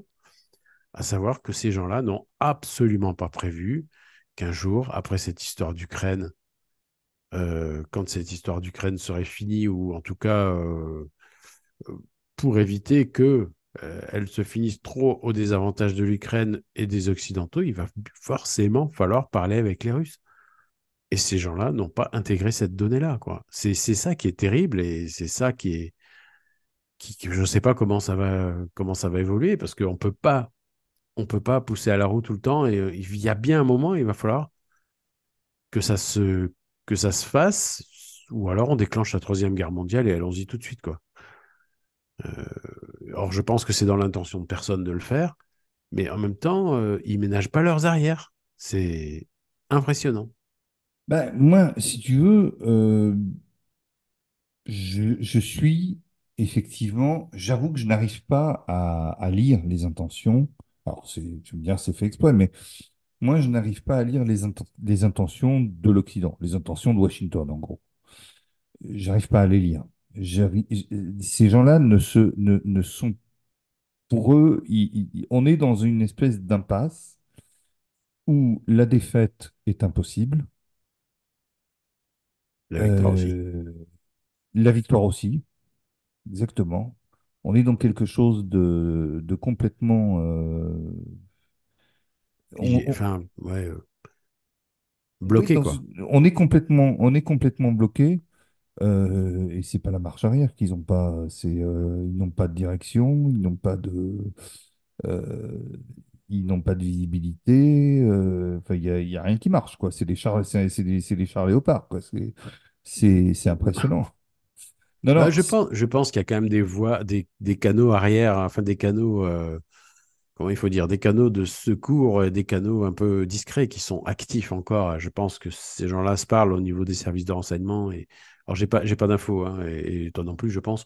à savoir que ces gens-là n'ont absolument pas prévu qu'un jour, après cette histoire d'Ukraine, euh, quand cette histoire d'Ukraine serait finie, ou en tout cas euh, euh, pour éviter que elle se finisse trop au désavantage de l'Ukraine et des Occidentaux, il va forcément falloir parler avec les Russes. Et ces gens-là n'ont pas intégré cette donnée-là. C'est ça qui est terrible et c'est ça qui est je ne sais pas comment ça va comment ça va évoluer parce qu'on peut pas on peut pas pousser à la roue tout le temps il y a bien un moment il va falloir que ça se que ça se fasse ou alors on déclenche la troisième guerre mondiale et allons-y tout de suite quoi. Euh, or je pense que c'est dans l'intention de personne de le faire, mais en même temps euh, ils ménagent pas leurs arrières. C'est impressionnant. Ben, moi, si tu veux, euh, je, suis effectivement, j'avoue que je n'arrive pas à, lire les intentions. Alors, c'est, tu me dire, c'est fait exprès, mais moi, je n'arrive pas à lire les, inten- les intentions de l'Occident, les intentions de Washington, en gros. J'arrive pas à les lire. Ces gens-là ne se, ne, ne sont, pour eux, ils- ils- on est dans une espèce d'impasse où la défaite est impossible. La victoire aussi. Euh, la victoire aussi, exactement. On est dans quelque chose de, de complètement. euh, on, enfin ouais euh, oui, bloqué dans- quoi. on est complètement, on est complètement bloqué. euh, et c'est pas la marche arrière qu'ils ont pas. C'est, euh, ils n'ont pas de direction, ils n'ont pas de, euh, ils n'ont pas de visibilité. euh, Enfin, il y y a rien qui marche, quoi. C'est des chars, c'est des, c'est des chars léopards, quoi. C'est, impressionnant. Non, Bah, non. je pense, je pense qu'il y a quand même des voies, des, des canaux arrière, enfin des canaux, euh, comment il faut dire, des canaux de secours, et des canaux un peu discrets qui sont actifs encore. Je pense que ces gens-là se parlent au niveau des services de renseignement. Et alors j'ai pas, j'ai pas d'infos, hein, et, et toi non plus, je pense.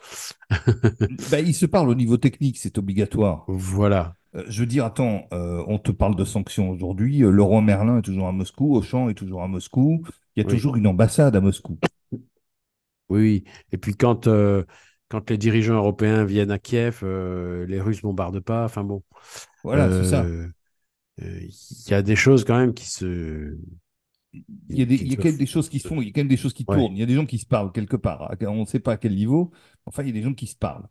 Bah, ils se parlent au niveau technique, c'est obligatoire. Voilà. Euh, je veux dire, attends, euh, on te parle de sanctions aujourd'hui. euh, Leroy Merlin est toujours à Moscou, Auchan est toujours à Moscou. Il y a Oui. toujours une ambassade à Moscou. Oui, oui. Et puis quand, euh, quand les dirigeants européens viennent à Kiev, euh, les Russes bombardent pas. Enfin bon, Voilà, c'est ça. euh, il y a des choses quand même qui se, Il y a, des, qui il y a se quand même des choses qui se font, il y a quand même des choses qui Ouais. tournent. Il y a des gens qui se parlent quelque part. On ne sait pas à quel niveau. Enfin, il y a des gens qui se parlent.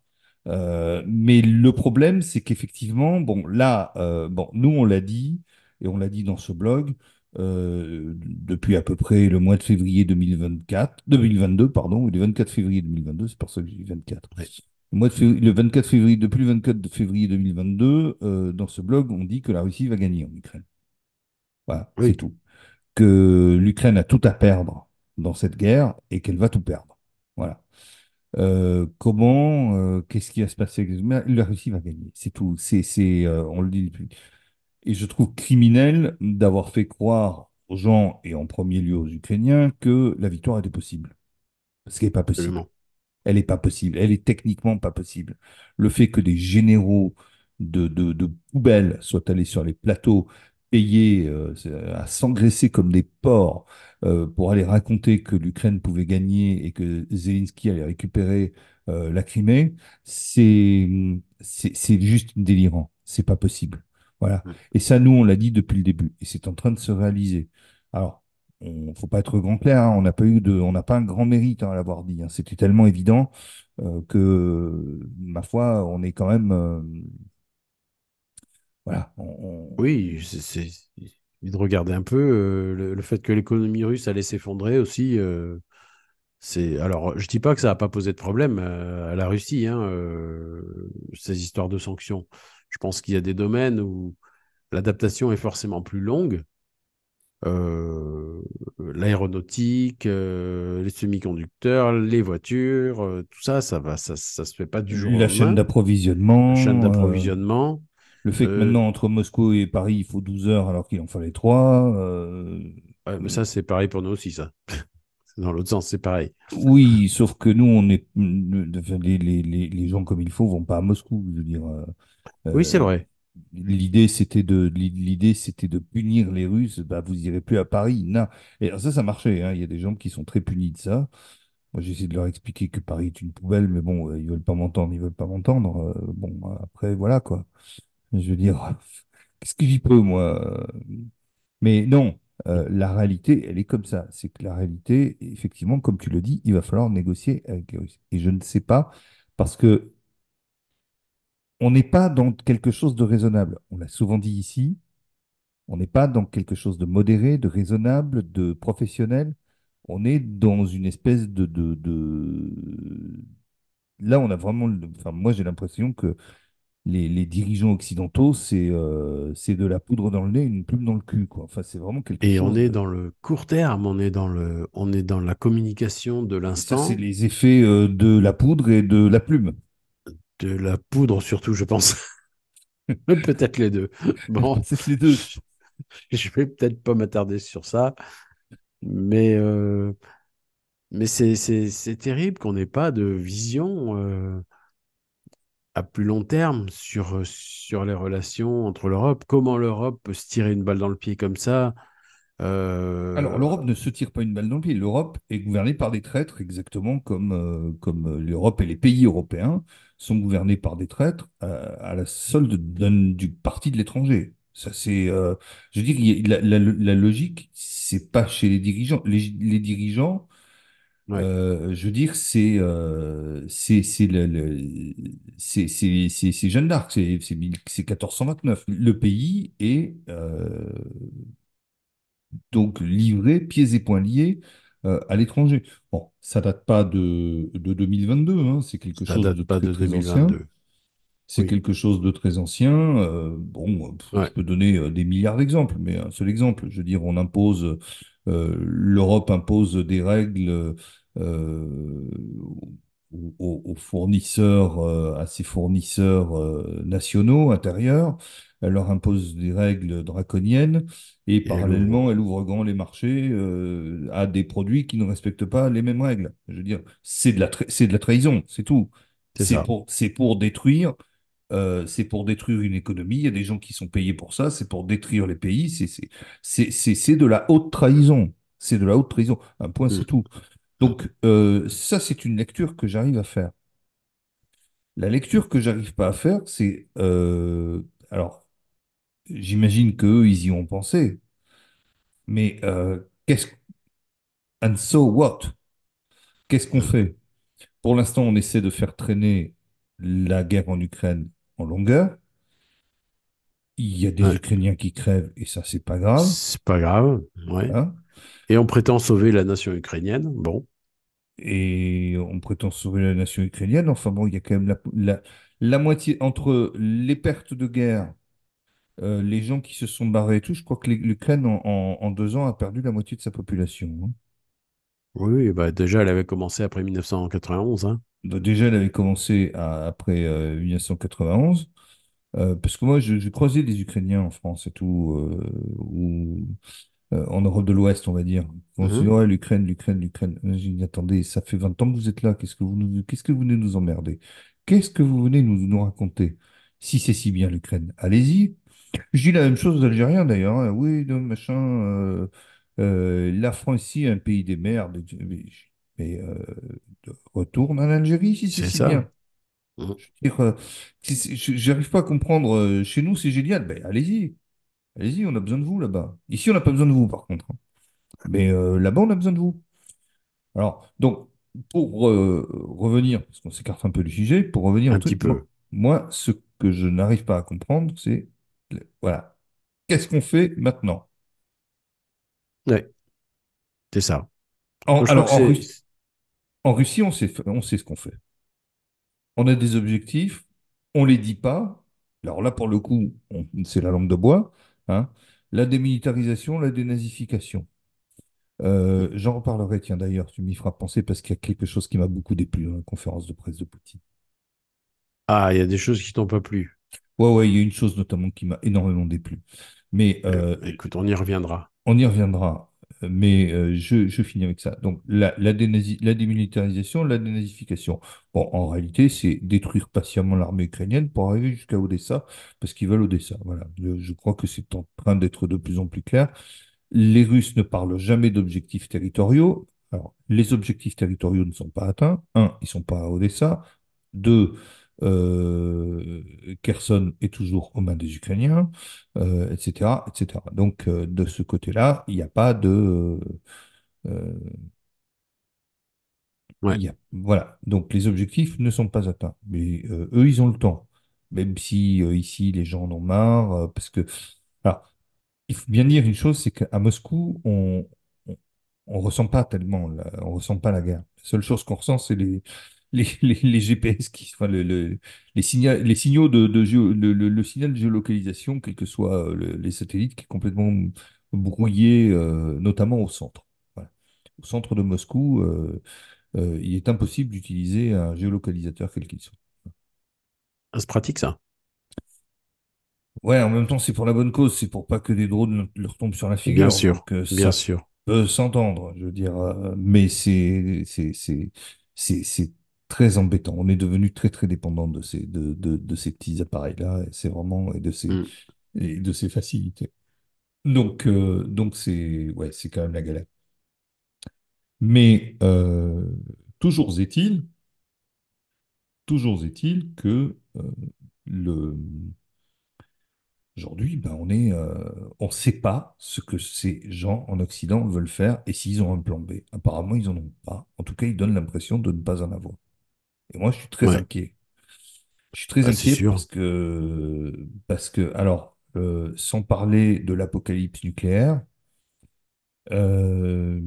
Euh, mais le problème, c'est qu'effectivement, bon, là, euh, bon, nous, on l'a dit, et on l'a dit dans ce blog, euh, depuis à peu près le mois de février 2024, 2022, pardon, le 24 février 2022, c'est pour ça que j'ai dit 24. Ouais. Le, mois de février, le 24 février, depuis le 24 février 2022, euh, dans ce blog, on dit que la Russie va gagner en Ukraine. Voilà, Oui. c'est tout. Que l'Ukraine a tout à perdre dans cette guerre et qu'elle va tout perdre. Voilà. Euh, comment, qu'est-ce qui va se passer? La Russie va gagner, c'est tout. C'est, c'est, on le dit depuis. Et je trouve criminel d'avoir fait croire aux gens, et en premier lieu aux Ukrainiens, que la victoire était possible. Ce qui n'est pas possible. absolument. Elle n'est pas possible. Elle est techniquement pas possible. Le fait que des généraux de, de, de poubelles soient allés sur les plateaux, payés euh, à s'engraisser comme des porcs euh, pour aller raconter que l'Ukraine pouvait gagner et que Zelensky allait récupérer euh, la Crimée, c'est juste délirant. C'est pas possible. Voilà. Mm. Et ça, nous, on l'a dit depuis le début. Et c'est en train de se réaliser. Alors, on faut pas être grand clair, hein, on n'a pas eu de, on n'a pas un grand mérite hein, à l'avoir dit. hein. C'était tellement évident euh, que, ma foi, on est quand même, euh, voilà, on- on- Oui, c'est il de regarder un peu euh, le, le fait que l'économie russe allait s'effondrer aussi. c'est alors, je dis pas que ça n'a pas posé de problème à la Russie, hein, euh, ces histoires de sanctions. Je pense qu'il y a des domaines où l'adaptation est forcément plus longue. Euh, l'aéronautique, euh, les semi-conducteurs, les voitures, euh, tout ça, ça va, ça, ça se fait pas du jour au la chaîne lendemain. d'approvisionnement, La chaîne d'approvisionnement. le fait que maintenant entre Moscou et Paris, il faut 12 heures alors qu'il en fallait 3. ouais, mais ça, c'est pareil pour nous aussi, ça. Dans l'autre sens, c'est pareil. oui, sauf que nous, on est, les, les, les, les gens comme il faut vont pas à Moscou. Je veux dire, Oui, c'est euh, vrai. L'idée, c'était de, l'idée, c'était de punir les Russes. Bah, vous irez plus à Paris. Non. Et alors ça, ça marchait. hein. Il y a des gens qui sont très punis de ça. Moi, j'essaie de leur expliquer que Paris est une poubelle, mais bon, euh, ils veulent pas m'entendre, ils veulent pas m'entendre. Euh, bon, après, voilà, quoi. Je veux dire, qu'est-ce que j'y peux, moi? Mais non, euh, la réalité, elle est comme ça. C'est que la réalité, effectivement, comme tu le dis, il va falloir négocier avec les Russes. Et je ne sais pas, parce que on n'est pas dans quelque chose de raisonnable. On l'a souvent dit ici, on n'est pas dans quelque chose de modéré, de raisonnable, de professionnel. On est dans une espèce de, de, de- Là, on a vraiment... le- Enfin, moi, j'ai l'impression que les, les dirigeants occidentaux, c'est euh, c'est de la poudre dans le nez, une plume dans le cul, quoi. Enfin, c'est vraiment quelque Et on est de... dans le court terme, on est dans le, on est dans la communication de ça, c'est l'instant, les effets euh, de la poudre et de la plume. De la poudre surtout, je pense. Peut-être les deux. Bon, C'est les deux. je vais peut-être pas m'attarder sur ça, mais, euh, mais c'est, c'est, c'est terrible qu'on n'ait pas de vision euh, à plus long terme sur, sur les relations entre l'Europe. Comment l'Europe peut se tirer une balle dans le pied comme ça euh, Alors, l'Europe ne se tire pas une balle dans le pied. L'Europe est gouvernée par des traîtres, exactement comme, comme l'Europe et les pays européens sont gouvernés par des traîtres euh, à la solde du parti de l'étranger. Ça, c'est, euh, je veux dire, la, la- la logique, c'est pas chez les dirigeants. Les, les dirigeants, ouais. euh, je veux dire, c'est c'est c'est le, le- c'est c'est c'est c'est Jeanne d'Arc, c'est c'est mille- c'est 1429. Le pays est donc livré, pieds et poings liés, euh, à l'étranger. Bon, ça date pas de, de 2022, hein, c'est quelque Ça chose date de pas très de très ancien. 2022. C'est Oui. quelque chose de très ancien. euh, bon, pff, Ouais. je peux donner euh, des milliards d'exemples, mais un seul exemple. Je veux dire, on impose, euh, l'Europe impose des règles euh, aux, fournisseurs, euh, à ses fournisseurs euh, nationaux, intérieurs. Elle leur impose des règles draconiennes et Et elle ouvre. parallèlement, elle ouvre grand les marchés euh, à des produits qui ne respectent pas les mêmes règles. Je veux dire, c'est de la, c'est de la trahison, c'est tout. C'est pour, c'est pour détruire euh, c'est pour détruire une économie. Il y a des gens qui sont payés pour ça. C'est pour détruire les pays. C'est c'est c'est c'est c'est de la haute trahison. C'est de la haute trahison. Un point, c'est tout. Donc euh, ça, c'est une lecture que j'arrive à faire. La lecture que j'arrive pas à faire, c'est euh, alors j'imagine qu'eux, ils y ont pensé, mais euh, qu'est-ce and so what? Qu'est-ce qu'on fait? Pour l'instant, on essaie de faire traîner la guerre en Ukraine en longueur. Il y a des Ouais. Ukrainiens qui crèvent et ça, c'est pas grave. C'est pas grave. Ouais. Voilà. Et on prétend sauver la nation ukrainienne. Bon. Et on prétend sauver la nation ukrainienne. Enfin bon, il y a quand même la, la, la moitié entre les pertes de guerre, euh, les gens qui se sont barrés et tout. Je crois que l'Ukraine, en, en- en deux ans, a perdu la moitié de sa population. hein. Oui, bah déjà, elle avait commencé après 1991. Hein. Déjà, elle avait commencé à- après euh, 1991. euh, parce que moi, je, je croisais des Ukrainiens en France et tout, euh, ou euh, en Europe de l'Ouest, on va dire. On se dit, Mhm. ouais, l'Ukraine, l'Ukraine, l'Ukraine. J'ai dit, attendez, ça fait 20 ans que vous êtes là. Qu'est-ce que vous nous, qu'est-ce que vous venez nous emmerder? Qu'est-ce que vous venez nous, nous raconter? Si c'est si bien l'Ukraine, allez-y. Je dis la même chose aux Algériens d'ailleurs. hein. Oui, non, machin. euh, euh, la France est un pays des merdes. Mais, mais, euh, retourne en Algérie si c'est C'est si ça. bien. Mhm. Je veux dire, euh, si- je- j'arrive pas à comprendre. euh, chez nous, c'est génial. Ben, allez-y. Allez-y, on a besoin de vous là-bas. Ici, on n'a pas besoin de vous, par contre. hein. Mais euh, là-bas, on a besoin de vous. Alors, donc, pour euh, revenir, parce qu'on s'écarte un peu du sujet, pour revenir au Un petit truc, moi, peu. moi, ce que je n'arrive pas à comprendre, c'est, voilà, qu'est-ce qu'on fait maintenant? Ouais, c'est ça. En- Donc, alors. Russie, en Russie, on sait, fa- on sait ce qu'on fait. On a des objectifs, on les dit pas. Alors là, pour le coup, c'est la langue de bois, hein. La démilitarisation, la dénazification. Euh, j'en reparlerai, tiens, d'ailleurs, tu m'y feras penser parce qu'il y a quelque chose qui m'a beaucoup déplu dans la conférence de presse de Poutine. Ah, il y a des choses qui t'ont pas plu. Ouais, ouais, il y a une chose notamment qui m'a énormément déplu. Mais Euh, euh, écoute, on y reviendra. on y reviendra. Mais euh, je, je finis avec ça. Donc, la, la, dénazi- la démilitarisation, la dénazification. Bon, en réalité, c'est détruire patiemment l'armée ukrainienne pour arriver jusqu'à Odessa, parce qu'ils veulent Odessa. Voilà. Je, je crois que c'est en train d'être de plus en plus clair. Les Russes ne parlent jamais d'objectifs territoriaux. Alors, les objectifs territoriaux ne sont pas atteints. Un, ils sont pas à Odessa. Deux, Kherson est toujours aux mains des Ukrainiens, euh, etc., etc. Donc, euh, de ce côté-là, il n'y a pas de... euh, Ouais. a- voilà. Donc, les objectifs ne sont pas atteints. Mais euh, eux, ils ont le temps. Même si euh, ici, les gens en ont marre, euh, parce que... Alors, il faut bien dire une chose, c'est qu'à Moscou, on, on ressent pas tellement, la- on ressent pas la guerre. La seule chose qu'on ressent, c'est les, les, les, les GPS qui, enfin, le, le- les signaux, les signaux de, de géo- le, signal de géolocalisation, quels que soient euh, le- les satellites, qui est complètement brouillé, euh, notamment au centre. Voilà. Au centre de Moscou, euh, euh, il est impossible d'utiliser un géolocalisateur quel qu'il soit. Ah, C'est pratique, ça. Ouais, en même temps, c'est pour la bonne cause, c'est pour pas que des drones leur tombent sur la Bien figure. sûr. Donc, Bien sûr. peut s'entendre, je veux dire, mais c'est c'est très embêtant. On est devenu très très dépendant de ces de de, de ces petits appareils-là, et c'est vraiment et de ces Mm. et de ces facilités. Donc euh, donc c'est ouais, c'est quand même la galère. Mais euh, toujours est-il, toujours est-il que euh, le Aujourd'hui, ben, on est, on ne sait pas ce que ces gens en Occident veulent faire et s'ils ont un plan B. Apparemment, ils n'en ont pas. En tout cas, ils donnent l'impression de ne pas en avoir. Et moi, je suis très Ouais. inquiet. Je suis très Ah, inquiet parce que, parce que, alors, euh, sans parler de l'apocalypse nucléaire, euh,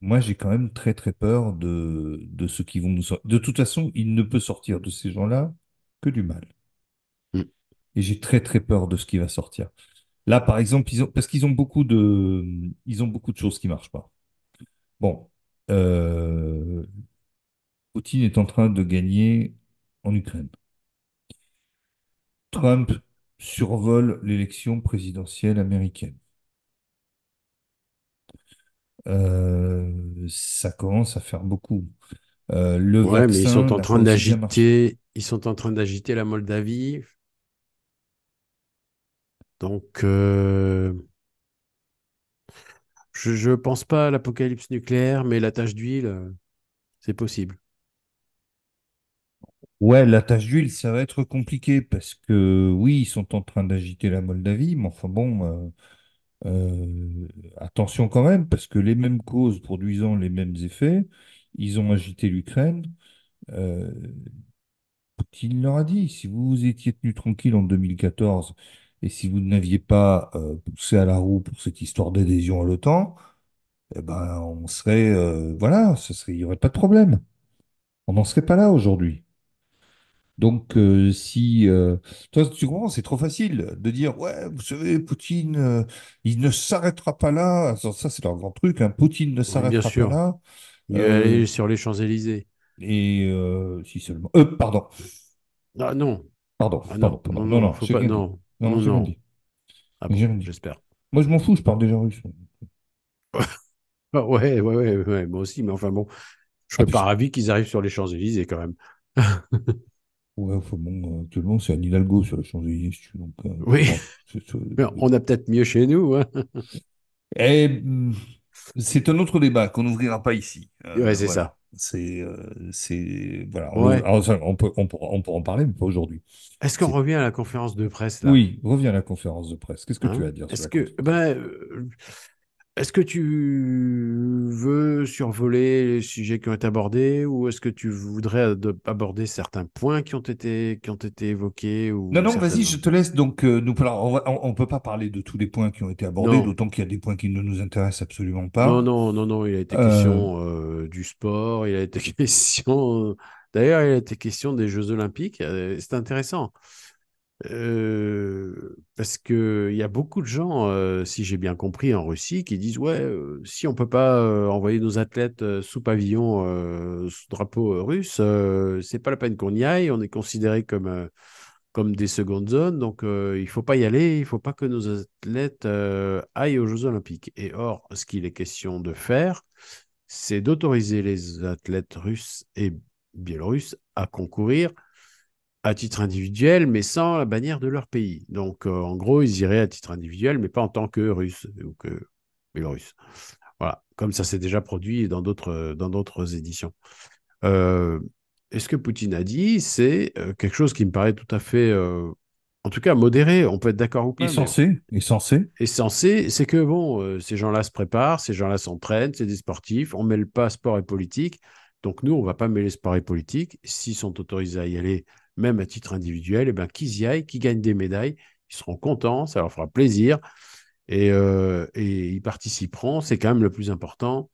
moi, j'ai quand même très, très peur de, de ce qui vont nous sortir. De toute façon, il ne peut sortir de ces gens-là que du mal. Mm. Et j'ai très, très peur de ce qui va sortir. Là, par exemple, ils ont, parce qu'ils ont beaucoup de, ils ont beaucoup de choses qui marchent pas. Bon, euh, Poutine est en train de gagner en Ukraine. Trump survole l'élection présidentielle américaine. Euh, ça commence à faire beaucoup. Euh, le Ouais, mais ils sont en train d'agiter. Ils sont en train d'agiter la Moldavie. Donc, euh, je ne pense pas à l'apocalypse nucléaire, mais la tache d'huile, c'est possible. Ouais, la tâche d'huile, ça va être compliqué parce que oui, ils sont en train d'agiter la Moldavie, mais enfin bon, euh, Euh, attention quand même, parce que les mêmes causes produisant les mêmes effets, ils ont agité l'Ukraine. Euh, Poutine leur a dit, si vous vous étiez tenu tranquille en 2014 et si vous n'aviez pas euh, poussé à la roue pour cette histoire d'adhésion à l'OTAN, eh ben, on serait, euh, voilà, ce serait, il n'y aurait pas de problème. On n'en serait pas là aujourd'hui. Donc, euh, si euh, toi, tu comprends, c'est trop facile de dire, ouais, vous savez, Poutine, euh, il ne s'arrêtera pas là. Ça, ça, c'est leur grand truc, hein. Poutine ne Oui, s'arrêtera pas là. Il allé sur les Champs-Élysées. et si seulement. Euh, pardon, Ah non, pardon, ah pardon, non, pardon. non, Non, non, non, faut pas, non, Non, non. Ah bon, j'espère. Moi, je m'en fous, je parle déjà russe. Ah ouais, ouais, ouais, ouais, moi aussi, mais enfin bon, je Ah, serais pas ravi qu'ils arrivent sur les Champs-Élysées quand même. ouais, enfin, bon, actuellement, c'est Anne Hidalgo sur les Champs-Élysées, si tu veux, donc, euh, Oui, bon, c'est- c'est- on a peut-être mieux chez nous. Hein. Et, hum, c'est un autre débat qu'on n'ouvrira pas ici. Ouais, Euh, c'est voilà. ça. C'est, euh, c'est, voilà. On, Ouais. alors, on peut, on pourra, on en parler, mais pas aujourd'hui. Est-ce qu'on C'est, revient à la conférence de presse là? oui, reviens à la conférence de presse. Qu'est-ce que tu as Hein à dire Est-ce que, ben, euh, est-ce que tu veux survoler les sujets qui ont été abordés ou est-ce que tu voudrais aborder certains points qui ont été, qui ont été évoqués Non, ou non, vas-y, certaines... je te laisse. Donc, euh, nous, alors, on on peut pas parler de tous les points qui ont été abordés, Non, d'autant qu'il y a des points qui ne nous intéressent absolument non, pas. non, non, non, il a été Euh, question euh, du sport, il a été question... D'ailleurs, il a été question des Jeux Olympiques. euh, C'est intéressant. Euh, parce que il y a beaucoup de gens, euh, si j'ai bien compris, en Russie, qui disent ouais, euh, si on peut pas envoyer nos athlètes sous pavillon, sous drapeau russe, c'est pas la peine qu'on y aille. On est considéré comme comme des secondes zones, donc il faut pas y aller. Il faut pas que nos athlètes aillent aux Jeux Olympiques. Et or, ce qu'il est question de faire, c'est d'autoriser les athlètes russes et biélorusses à concourir à titre individuel, mais sans la bannière de leur pays. Donc, euh, en gros, ils iraient à titre individuel, mais pas en tant que Russes ou que Biélorusses. Voilà, comme ça s'est déjà produit dans d'autres dans d'autres éditions. Euh, et ce que Poutine a dit, c'est euh, quelque chose qui me paraît tout à fait, euh, en tout cas modéré. On peut être d'accord ou pas, mais censé, est censé. est censé, c'est que bon, ces gens-là se préparent, ces gens-là s'entraînent, c'est des sportifs. On mêle pas sport et politique. Donc nous, on va pas mêler sport et politique. S'ils sont autorisés à y aller, même à titre individuel, et ben qu'ils y aillent, qu'ils gagnent des médailles. Ils seront contents, ça leur fera plaisir et, euh, ils participeront. C'est quand même le plus important.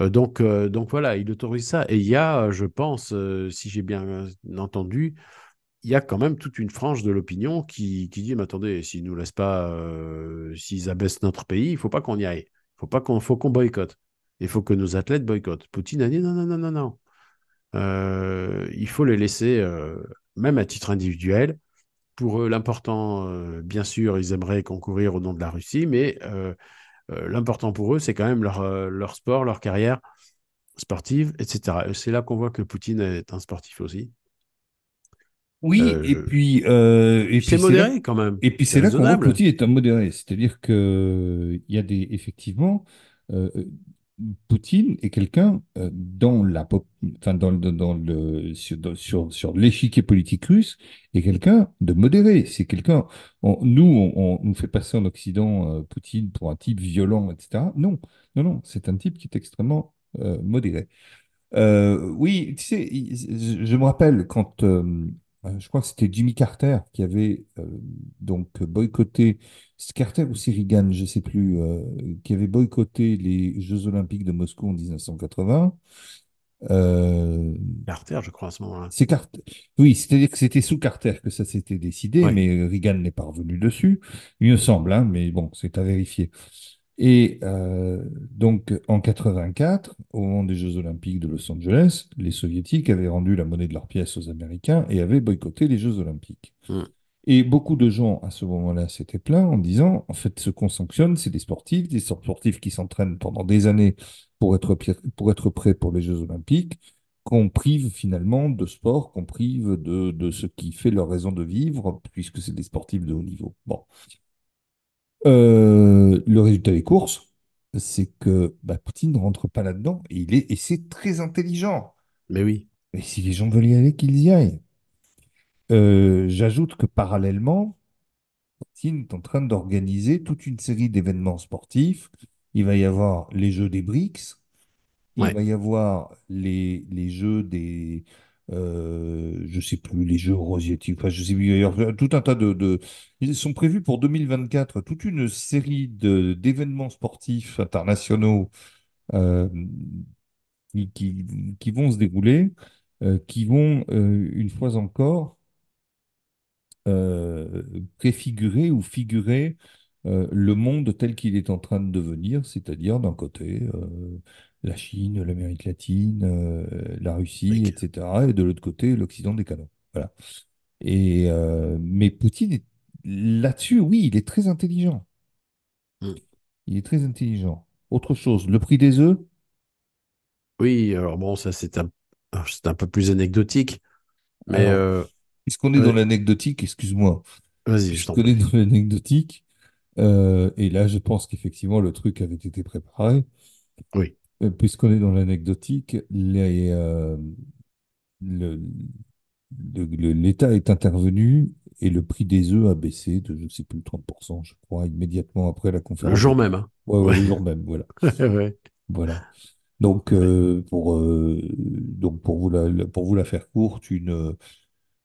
Euh, donc, euh, donc voilà, il autorise ça. Et il y a, je pense, si j'ai bien entendu, il y a quand même toute une frange de l'opinion qui, qui dit, mais attendez, s'ils nous laissent pas, s'ils abaissent notre pays, il faut pas qu'on y aille. Il faut pas qu'on, faut boycotte. Il faut que nos athlètes boycottent. Poutine a dit non, non, non, non, non. Il faut les laisser, même à titre individuel. Pour eux, l'important, euh, bien sûr, ils aimeraient concourir au nom de la Russie, mais euh, euh, l'important pour eux, c'est quand même leur, leur sport, leur carrière sportive, etc. Et C'est là qu'on voit que Poutine est un sportif aussi. Oui, et puis, et c'est là, modéré quand même. et puis C'est là qu'on voit que. Poutine est un modéré. C'est-à-dire que il y a des, effectivement, euh, Poutine est quelqu'un euh, dans la, pop- dans, dans le, sur, sur, sur l'échiquier politique russe, est quelqu'un de modéré. C'est quelqu'un, on- nous, on, on nous fait passer en Occident euh, Poutine pour un type violent, etc. Non, non, non, c'est un type qui est extrêmement euh, modéré. Oui, tu sais, je, me rappelle quand, je crois que c'était Jimmy Carter qui avait euh, donc boycotté, c'est Carter ou c'est Reagan, je sais plus, euh, qui avait boycotté les Jeux Olympiques de Moscou en 1980. Euh, Carter, je crois, à ce moment-là. c'est Carter. Oui, c'est-à-dire que c'était sous Carter que ça s'était décidé, Oui. mais Reagan n'est pas revenu dessus, il me semble, hein, mais bon, c'est à vérifier. Et euh, donc en 84, au moment des Jeux Olympiques de Los Angeles, les Soviétiques avaient rendu la monnaie de leur pièce aux Américains et avaient boycotté les Jeux Olympiques. Mm. Et beaucoup de gens à ce moment-là s'étaient plaints en disant, en fait, ce qu'on sanctionne, c'est des sportifs, des sportifs qui s'entraînent pendant des années pour être, pi- pour être prêts pour les Jeux Olympiques, qu'on prive finalement de sport, qu'on prive de, de ce qui fait leur raison de vivre, puisque c'est des sportifs de haut niveau. Bon. Euh, le résultat des courses, c'est que bah, Poutine ne rentre pas là-dedans et il est et c'est très intelligent. Mais oui. Et si les gens veulent y aller, qu'ils y aillent. Euh, j'ajoute que parallèlement, Poutine est en train d'organiser toute une série d'événements sportifs. Il va y avoir les Jeux des BRICS, il Ouais. va y avoir les, les Jeux des, euh, je sais plus, les Jeux eurasiatiques, enfin, je sais plus, tout un tas de, Ils sont prévus pour 2024 toute une série d'événements sportifs internationaux euh, qui, qui, qui vont se dérouler, euh, qui vont, euh, une fois encore, préfigurer ou figurer le monde tel qu'il est en train de devenir, c'est-à-dire d'un côté la Chine, l'Amérique latine, euh, la Russie, Oui. etc., et de l'autre côté l'Occident des canons. Voilà. Et, euh, mais Poutine, là-dessus, oui, il est très intelligent. Mm. Il est très intelligent. Autre chose, le prix des œufs, Oui, alors bon, ça c'est un, c'est un peu plus anecdotique, mais alors, euh, puisqu'on est dans l'anecdotique, excuse-moi, vas-y, je t'en prie. dans l'anecdotique, et là, je pense qu'effectivement, le truc avait été préparé. Oui. Euh, puisqu'on est dans l'anecdotique, euh, le- le- le- l'État est intervenu et le prix des œufs a baissé de, je ne sais plus, 30%, je crois, immédiatement après la Le conférence de jour même, hein. Ouais, ouais, Ouais. le jour même, voilà. Voilà. Donc, euh, pour, euh, donc pour vous la- pour vous la faire courte, une,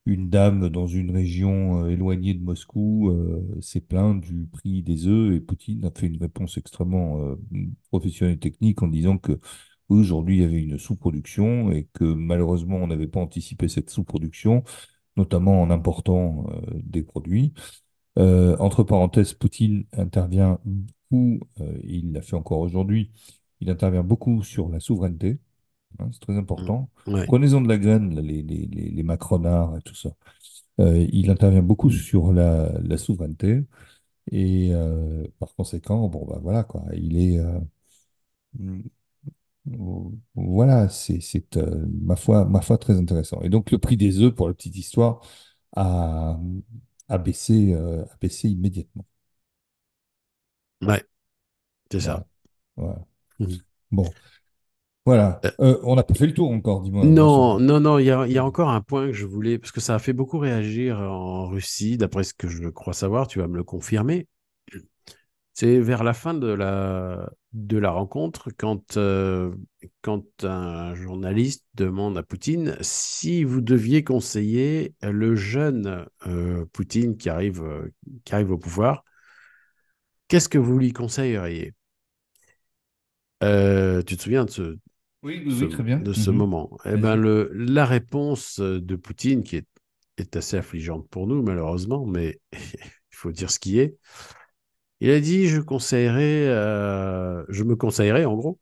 une dame dans une région euh, éloignée de Moscou euh, s'est plainte du prix des œufs et Poutine a fait une réponse extrêmement euh, professionnelle et technique en disant que aujourd'hui il y avait une sous-production et que malheureusement on n'avait pas anticipé cette sous-production, notamment en important des produits. Entre parenthèses, Poutine intervient beaucoup, il l'a fait encore aujourd'hui, il intervient beaucoup sur la souveraineté, hein, c'est très Mm. important. Ouais. Prenez-en de la graine, là, les, les, les, les macronards et tout ça. Euh, il intervient beaucoup sur la, la souveraineté et euh, par conséquent, bon, bah voilà quoi, il est. euh, mm, voilà, c'est c'est, ma foi, ma foi très intéressant. Et donc le prix des œufs, pour la petite histoire, a, a baissé, a baissé immédiatement. Ouais, c'est ça. Voilà. Voilà. Bon, voilà. Euh, Euh, on n'a pas fait le tour encore, dis-moi, non, non, non, il y a, il y a encore un point que je voulais, parce que ça a fait beaucoup réagir en Russie, d'après ce que je crois savoir, tu vas me le confirmer. C'est vers la fin de la, de la rencontre, quand, euh, quand un journaliste demande à Poutine si vous deviez conseiller le jeune euh, Poutine qui arrive, qui arrive au pouvoir, qu'est-ce que vous lui conseilleriez? Euh, tu te souviens de ce, Oui, très bien. de ce Mhm. moment? Eh ben, le, la réponse de Poutine, qui est, est assez affligeante pour nous, malheureusement, mais il faut dire ce qui est. Il a dit, je conseillerais, euh, je me conseillerais, en gros,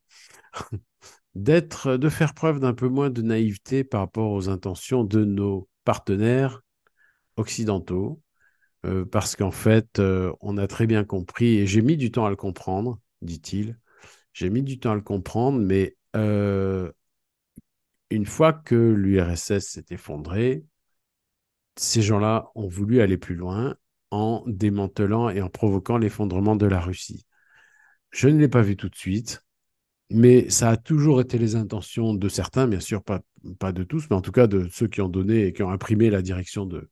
d'être, de faire preuve d'un peu moins de naïveté par rapport aux intentions de nos partenaires occidentaux, euh, parce qu'en fait, euh, on a très bien compris, et j'ai mis du temps à le comprendre, dit-il, j'ai mis du temps à le comprendre, mais euh, une fois que l'URSS s'est effondrée, ces gens-là ont voulu aller plus loin en démantelant et en provoquant l'effondrement de la Russie. Je ne l'ai pas vu tout de suite, mais ça a toujours été les intentions de certains, bien sûr, pas, de tous, mais en tout cas de ceux qui ont donné et qui ont imprimé la direction de,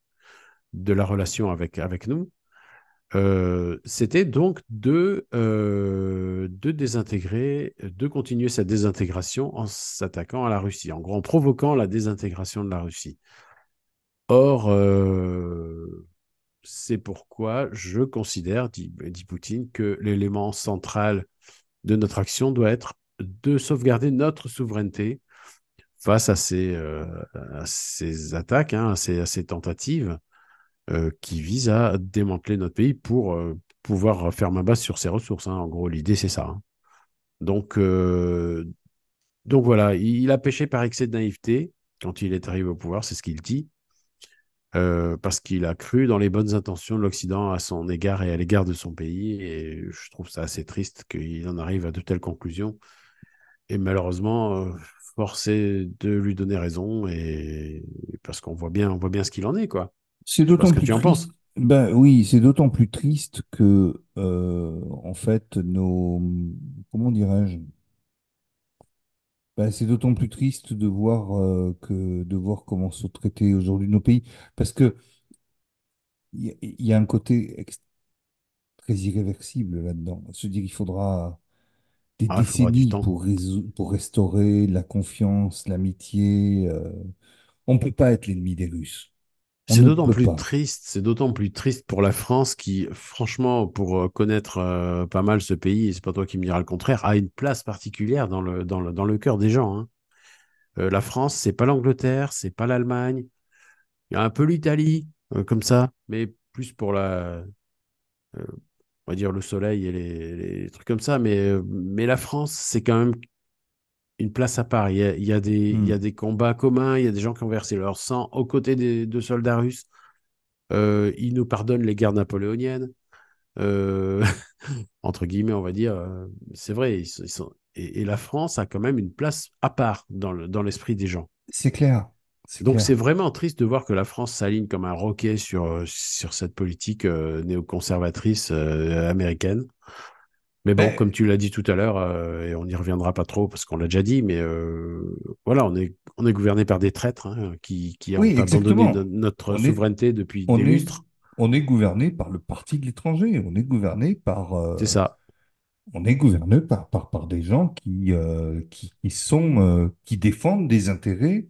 la relation avec nous. Euh, c'était donc de, euh, de désintégrer, de continuer cette désintégration en s'attaquant à la Russie, en gros en provoquant la désintégration de la Russie. Or, euh, c'est pourquoi je considère, dit, dit Poutine, que l'élément central de notre action doit être de sauvegarder notre souveraineté face à ces, attaques, hein, à, ces, tentatives qui visent à démanteler notre pays pour euh, pouvoir faire ma base sur ses ressources. hein. En gros, l'idée, c'est ça. hein. Donc, euh, donc voilà, il, a péché par excès de naïveté quand il est arrivé au pouvoir, c'est ce qu'il dit. euh, parce qu'il a cru dans les bonnes intentions de l'Occident à son égard et à l'égard de son pays. Et je trouve ça assez triste qu'il en arrive à de telles conclusions. Et malheureusement, euh, est de lui donner raison, et parce qu'on voit bien, on voit bien ce qu'il en est, quoi. C'est d'autant que plus tu en penses. triste. Ben oui, c'est d'autant plus triste que, euh, en fait, nos, comment dirais-je? Ben, c'est d'autant plus triste de voir euh, que de voir comment sont traités aujourd'hui nos pays, parce que il y, a il y a un côté ex- très irréversible là-dedans. Se dire il faudra des Ah, faudra décennies temps. pour résou- pour restaurer la confiance, l'amitié. euh. On ne peut pas être l'ennemi des Russes. C'est d'autant plus pas. triste, c'est d'autant plus triste pour la France qui, franchement, pour euh, connaître euh, pas mal ce pays, et c'est pas toi qui me diras le contraire, a une place particulière dans le, dans le, dans le cœur des gens. hein. Euh, la France, c'est pas l'Angleterre, c'est pas l'Allemagne, il y a un peu l'Italie, euh, comme ça, mais plus pour la, on va dire le soleil et les, les trucs comme ça, mais, mais la France, c'est quand même une place à part. Il y a, il y a des, il y a Hmm. des combats communs, il y a des gens qui ont versé leur sang aux côtés des, de soldats russes. Euh, ils nous pardonnent les guerres napoléoniennes, euh, entre guillemets, on va dire. Euh, C'est vrai, ils sont, ils sont- Et, et la France a quand même une place à part dans le, dans l'esprit des gens. C'est clair. C'est Donc c'est vraiment triste de voir que la France s'aligne comme un roquet sur, sur cette politique euh, néoconservatrice américaine. Mais bon, Ben, comme tu l'as dit tout à l'heure, euh, et on n'y reviendra pas trop parce qu'on l'a déjà dit, mais euh, voilà, on est, on est gouverné par des traîtres hein, qui, qui ont abandonné notre On est, souveraineté depuis des lustres. on est gouverné par le parti de l'étranger. On est gouverné par, C'est euh, ça. on est gouverné par, par, par des gens qui, qui, qui sont, qui défendent des intérêts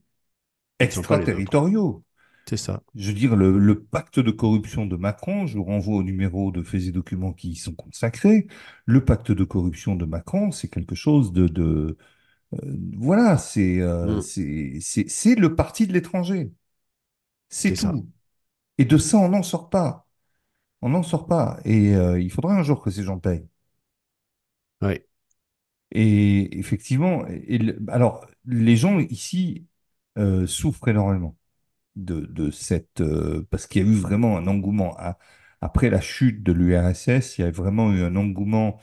extraterritoriaux. C'est ça. Je veux dire, le, le pacte de corruption de Macron, je vous renvoie au numéro de Faits et Documents qui y sont consacrés. Le pacte de corruption de Macron, c'est quelque chose de, de euh, voilà, c'est euh, Mm. c'est le parti de l'étranger. C'est ça. tout. Et de ça, on n'en sort pas. On n'en sort pas. Et euh, il faudra un jour que ces gens payent. Oui. Et effectivement, et alors les gens ici euh, souffrent énormément. De, de cette... euh, parce qu'il y a eu vraiment un engouement. Après la chute de l'URSS, il y a vraiment eu un engouement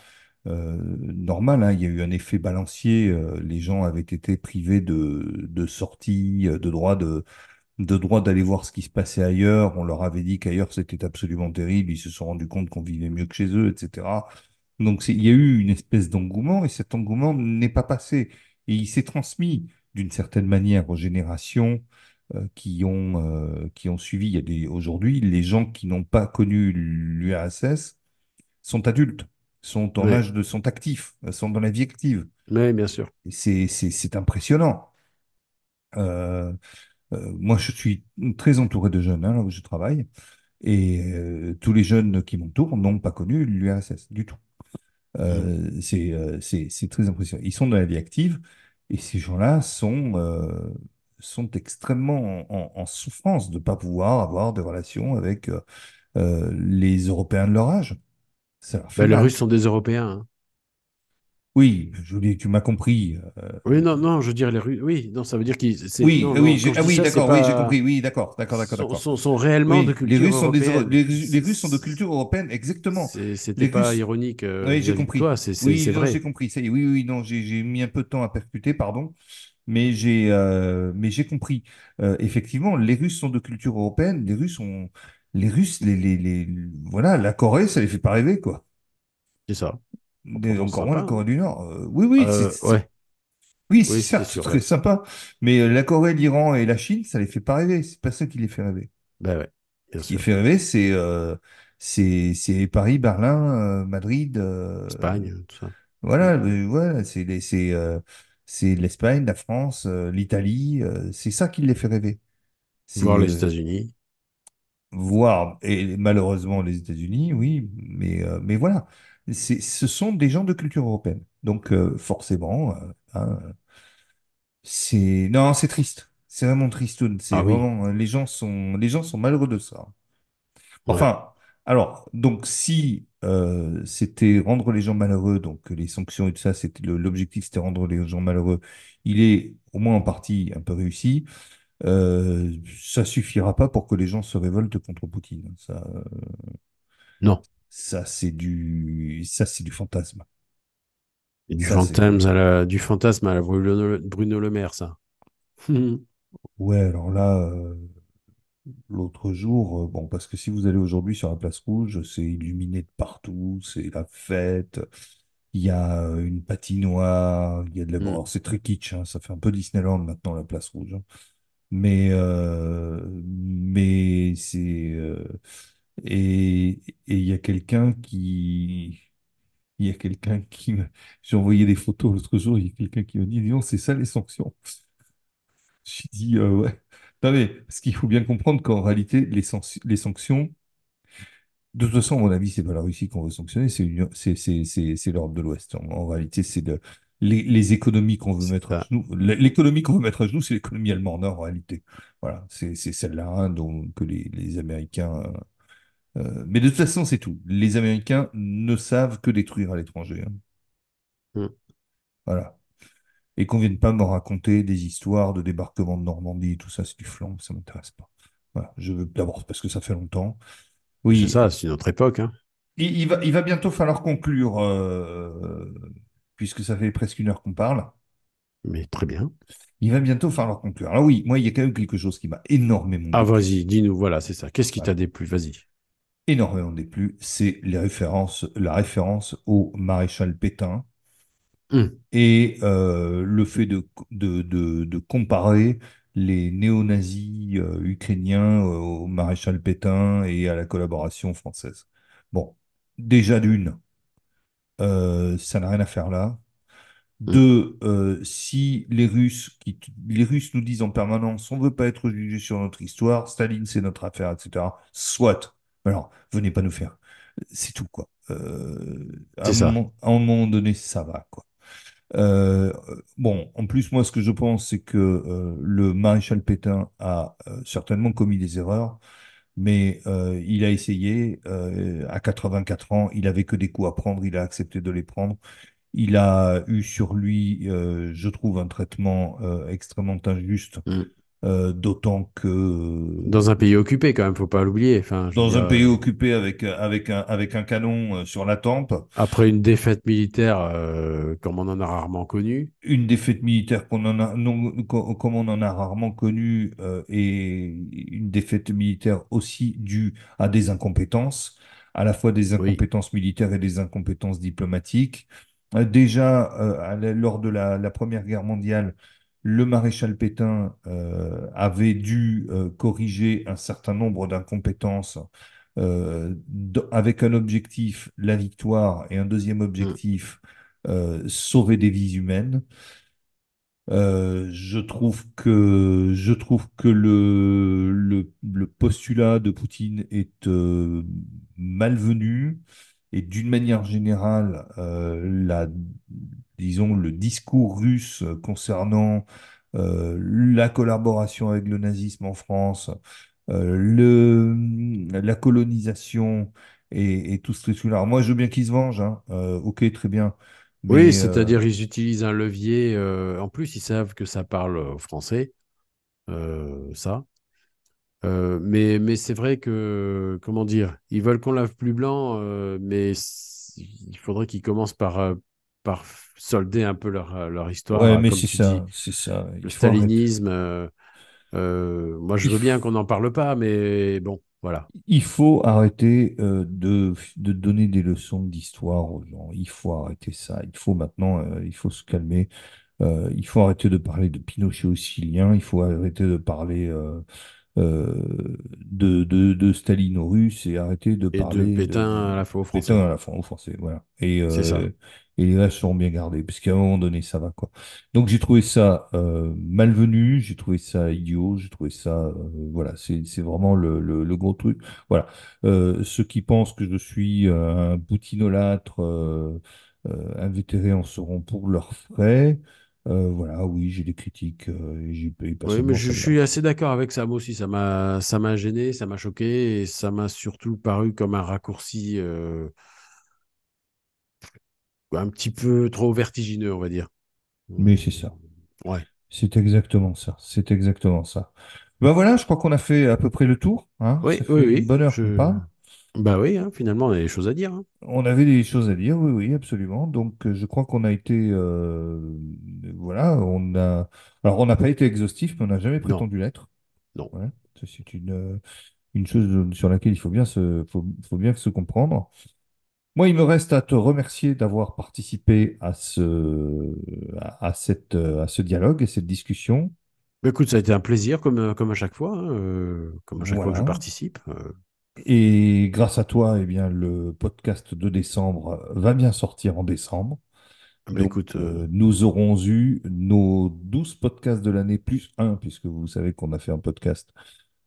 euh, normal. hein. Il y a eu un effet balancier. euh, les gens avaient été privés de, de sorties, de droit de, de droit d'aller voir ce qui se passait ailleurs. On leur avait dit qu'ailleurs c'était absolument terrible. Ils se sont rendus compte qu'on vivait mieux que chez eux, etc. Donc il y a eu une espèce d'engouement et cet engouement n'est pas passé. Et il s'est transmis d'une certaine manière aux générations qui ont, euh, qui ont suivi. Il y a des, aujourd'hui, les gens qui n'ont pas connu l'URSS sont adultes, sont en Oui. âge de, sont actifs, euh, sont dans la vie active. Oui, bien sûr. Et c'est, c'est, c'est impressionnant. Euh, euh, moi, je suis très entouré de jeunes hein, là où je travaille. Et euh, tous les jeunes qui m'entourent n'ont pas connu l'URSS du tout. Mm. Euh, c'est euh, c'est c'est très impressionnant. Ils sont dans la vie active et ces gens-là sont, euh, sont extrêmement en, souffrance de ne pas pouvoir avoir des relations avec euh, euh, les Européens de leur âge. Ça leur fait Ben, les. Russes sont des Européens. hein. Oui, je dis, tu m'as compris. euh, Oui, non, non, je veux dire les Russes. Oui, non, ça veut dire qu'ils. oui, Non, oui, non, ah oui, d'accord, oui, j'ai compris. Oui, d'accord, d'accord, d'accord, d'accord. sont, sont réellement de Oui, les culture Russes sont des, européenne. les, Russes les C'est- Russes sont de culture européenne, exactement. C'était pas Russes, ironique euh, oui, j'ai compris. toi, c'est c'est- Oui, j'ai compris. Ça y est, oui, oui, non, j'ai mis un peu de temps à percuter, pardon. Mais j'ai euh, mais j'ai compris. Euh, effectivement, les Russes sont de culture européenne. Les Russes ont les Russes, les, les, les voilà, la Corée, ça les fait pas rêver, quoi. C'est ça. Encore moins la hein. Corée du Nord. Euh, oui, oui, c'est Euh, c'est- ouais, oui, c'est oui, c'est certes, c'est très ouais. sympa. Mais euh, la Corée, l'Iran et la Chine, ça les fait pas rêver. C'est pas ça qui les fait rêver. Ben ouais, Ce qui les fait rêver, c'est euh, c'est c'est Paris, Berlin, Madrid. Espagne, tout ça. Mm. Voilà, euh, voilà, c'est c'est euh, c'est l'Espagne, la France, euh, l'Italie, euh, c'est ça qui les fait rêver. Voir les États-Unis. voir et malheureusement les États-Unis, oui, mais euh, mais voilà, c'est ce sont des gens de culture européenne. Donc euh, forcément, euh, hein, c'est non, c'est triste. C'est vraiment triste. C'est Ah oui, vraiment les gens sont les gens sont malheureux de ça. ouais. Alors, donc si euh, c'était rendre les gens malheureux, donc que les sanctions et tout ça, c'était l'objectif, c'était rendre les gens malheureux, il est au moins en partie un peu réussi. Euh, ça suffira pas pour que les gens se révoltent contre Poutine. Ça, euh, Non. ça c'est du, ça c'est du fantasme. Et du Ça fantasme à la, du fantasme à la Bruno, Bruno Le Maire, ça. ouais. Alors là, euh, l'autre jour, euh, bon, parce que si vous allez aujourd'hui sur la place rouge, c'est illuminé de partout, c'est la fête. Il y a euh, une patinoire, il y a de la... bon, Mm. alors c'est très kitsch, hein, ça fait un peu Disneyland maintenant, la place rouge. hein. Mais, euh, mais c'est... euh, et et il y a quelqu'un qui... Il y a quelqu'un qui... me- J'ai envoyé des photos l'autre jour, il y a quelqu'un qui me dit, non, c'est ça les sanctions. J'ai dit, euh, ouais. Mais, parce qu'il faut bien comprendre qu'en réalité, les, sanc- les sanctions, de toute façon, à mon avis, c'est pas la Russie qu'on veut sanctionner, c'est l'Europe de l'Ouest. En, en réalité, c'est de- les, les économies qu'on veut mettre à genoux. L'économie qu'on veut mettre à genoux, c'est l'économie allemande, hein, en réalité. Voilà, c'est celle-là hein, dont que les, les Américains. euh, mais de toute façon, c'est tout. Les Américains ne savent que détruire à l'étranger. hein. Mm. Voilà. Et qu'on vienne pas me raconter des histoires de débarquement de Normandie tout ça, c'est du flan, ça m'intéresse pas. Voilà. Je veux d'abord parce que ça fait longtemps. C'est ça, c'est une autre époque. Hein. il, il va, il va bientôt falloir conclure, euh, puisque ça fait presque une heure qu'on parle. Mais très bien. Il va bientôt falloir conclure. Alors oui, moi, il y a quand même quelque chose qui m'a énormément Ah, vas-y, dis-nous, voilà, c'est ça. Qu'est-ce qui t'a déplu? Vas-y. énormément déplu, c'est les références, la référence au maréchal Pétain Hum, et euh, le fait de, de, de, de comparer les néo-nazis euh, ukrainiens euh, au maréchal Pétain et à la collaboration française. Bon, déjà d'une, ça n'a rien à faire là. hum. Deux, si les Russes, qui, les Russes nous disent en permanence, on veut pas être jugé sur notre histoire, Staline c'est notre affaire, etc. Soit. Alors, venez pas nous faire. C'est tout, quoi. Euh, à un C'est ça. moment, à un moment donné, ça va, quoi. Euh, bon, en plus, moi, ce que je pense, c'est que euh, le maréchal Pétain a euh, certainement commis des erreurs, mais il a essayé. à 84 ans, il avait que des coups à prendre, il a accepté de les prendre. Il a eu sur lui, je trouve, un traitement extrêmement injuste, Hum. Euh, d'autant que euh, Dans un pays occupé, quand même, faut pas l'oublier. Enfin, dans dire, un pays euh, occupé avec, avec un, avec un canon euh, sur la tempe, après une défaite militaire, euh, comme on en a rarement connu. une défaite militaire qu'on en a, non, co- comme on en a rarement connu, euh, et une défaite militaire aussi due à des incompétences, à la fois des Oui. incompétences militaires et des incompétences diplomatiques. Euh, déjà, euh, lors de la, la Première Guerre mondiale, le maréchal Pétain euh, avait dû euh, corriger un certain nombre d'incompétences euh, avec un objectif, la victoire, et un deuxième Hum. objectif, sauver des vies humaines. Je trouve que, je trouve que le, le, le postulat de Poutine est malvenu et d'une manière générale, la, disons, le discours russe concernant euh, la collaboration avec le nazisme en France, euh, le, la colonisation et, et tout ce truc-là. Moi, je veux bien qu'ils se vengent, hein. Euh, ok, très bien, Oui, mais c'est-à-dire ils utilisent un levier. en plus, ils savent que ça parle français, ça. Mais mais c'est vrai que, comment dire, ils veulent qu'on lave plus blanc, mais il faudrait qu'ils commencent par, par solder un peu leur, euh, leur histoire, ouais, là, mais c'est ça, c'est ça. le Il stalinisme. euh, euh, moi, je veux bien qu'on n'en parle pas, mais bon, voilà. il faut arrêter euh, de, de donner des leçons d'histoire aux gens. Il faut arrêter ça. Il faut maintenant, il faut se calmer. Il faut arrêter de parler de Pinochet aux Chiliens. Il faut arrêter de parler euh, de, de, de Staline aux Russes et arrêter de Et parler de, Pétain à la fois aux Pétain Français. à la fin aux Français. Voilà. Et, ça. Et les vaches seront bien gardées, parce qu'à un moment donné, ça va, quoi. Donc j'ai trouvé ça euh, malvenu, j'ai trouvé ça idiot, j'ai trouvé ça... euh, voilà, c'est, c'est vraiment le, le, le gros truc. Voilà. Euh, ceux qui pensent que je suis euh, un boutinolâtre euh, euh, invétéré en seront pour leurs frais. Euh, voilà, oui, j'ai des critiques, euh, et j'ai Oui, mais je, je suis assez d'accord avec ça. Moi aussi, ça m'a, ça m'a gêné, ça m'a choqué, et ça m'a surtout paru comme un raccourci euh, un petit peu trop vertigineux, on va dire. Mais c'est ça. Ouais. C'est exactement ça. C'est exactement ça. Ben voilà, je crois qu'on a fait à peu près le tour, hein. Oui, Ça oui, une oui. bonne heure Je... parle. Bah oui, hein, finalement, on a des choses à dire. hein. On avait des choses à dire, oui, oui, absolument. Donc, euh, je crois qu'on a été, euh, voilà, on a, alors on n'a pas été exhaustif, mais on n'a jamais prétendu l'être. non. Voilà. C'est une, euh, une chose sur laquelle il faut bien se, faut, faut bien se comprendre. Moi, il me reste à te remercier d'avoir participé à ce, à, cette, euh, à ce dialogue et cette discussion. Bah, écoute, ça a été un plaisir, comme, euh, comme à chaque fois, hein, euh, comme à chaque fois que je participe. Et grâce à toi, eh bien, le podcast de décembre va bien sortir en décembre. Bah Donc, écoute, euh, nous aurons eu nos 12 podcasts de l'année plus un, puisque vous savez qu'on a fait un podcast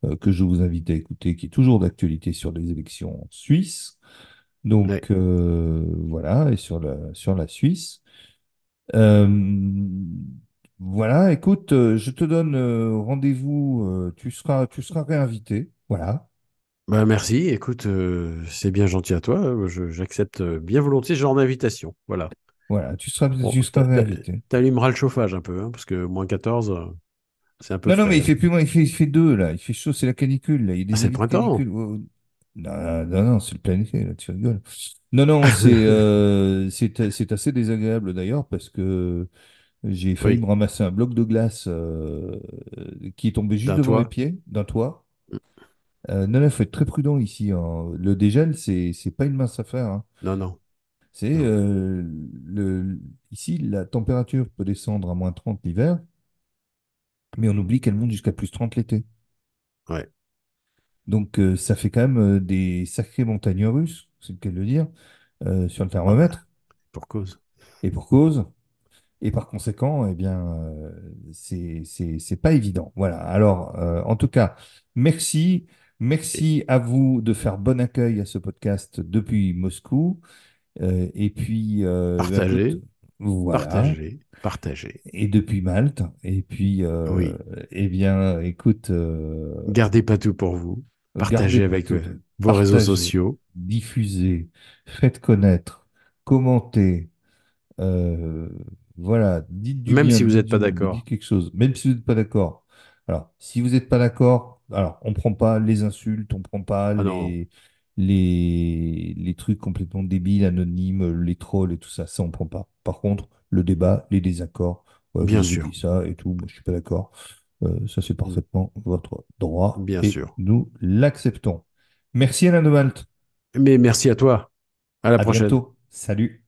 euh, que je vous invite à écouter, qui est toujours d'actualité sur les élections suisses. Ouais. Donc, euh, voilà, et sur la, sur la Suisse. Euh, voilà, écoute, euh, je te donne euh, rendez-vous, tu seras, tu seras réinvité. Voilà. Bah merci, écoute, c'est bien gentil à toi. je- j'accepte bien volontiers ce genre d'invitation. Voilà. Voilà, tu seras, Bon, tu seras réinvité. t'allumeras le chauffage un peu, hein, parce que moins 14, euh, c'est un peu Non, non, mais il hein. fait plus moins, il fait, il fait deux, là. Il fait chaud, c'est la canicule, là. Il a Ah, c'est le printemps. canicule. Non, non, non, c'est le plein été, là, tu rigoles. Non, non, c'est euh, c'est assez désagréable d'ailleurs parce que j'ai failli me ramasser un bloc de glace euh, qui est tombé juste devant mes toit. pieds, d'un toit. Euh, non, non, il faut être très prudent ici. hein. Le dégel, c'est c'est pas une mince affaire. hein. Non, non, C'est le ici la température peut descendre à moins 30 l'hiver, mais on oublie qu'elle monte jusqu'à plus 30 l'été. Ouais, Donc euh, ça fait quand même euh, des sacrées montagnes russes, c'est le cas de le dire, euh, sur le bah, thermomètre. pour cause. Et pour cause. Et par conséquent, eh bien, euh, c'est pas évident. Voilà. Alors, en tout cas, merci, merci à vous de faire bon accueil à ce podcast depuis Moscou. Et puis, écoute, partagez, voilà. partagez, partagez. Et depuis Malte. Et puis, Oui, eh bien, écoute, gardez pas tout pour vous. Partagez avec vos réseaux sociaux. diffusez, faites connaître, commentez. Euh, voilà, dites du Même bien, si vous n'êtes pas d'accord. quelque chose, même si vous n'êtes pas d'accord. Alors, si vous n'êtes pas d'accord, alors on prend pas les insultes, on prend pas Ah les, les, les trucs complètement débiles, anonymes, les trolls et tout ça, ça on prend pas. Par contre, le débat, les désaccords, ouais, bien sûr, ça et tout, moi je suis pas d'accord. Euh, ça c'est parfaitement votre droit bien et sûr. nous l'acceptons. Merci Alain de Malte. Mais merci à toi. À la À prochaine. bientôt. Salut.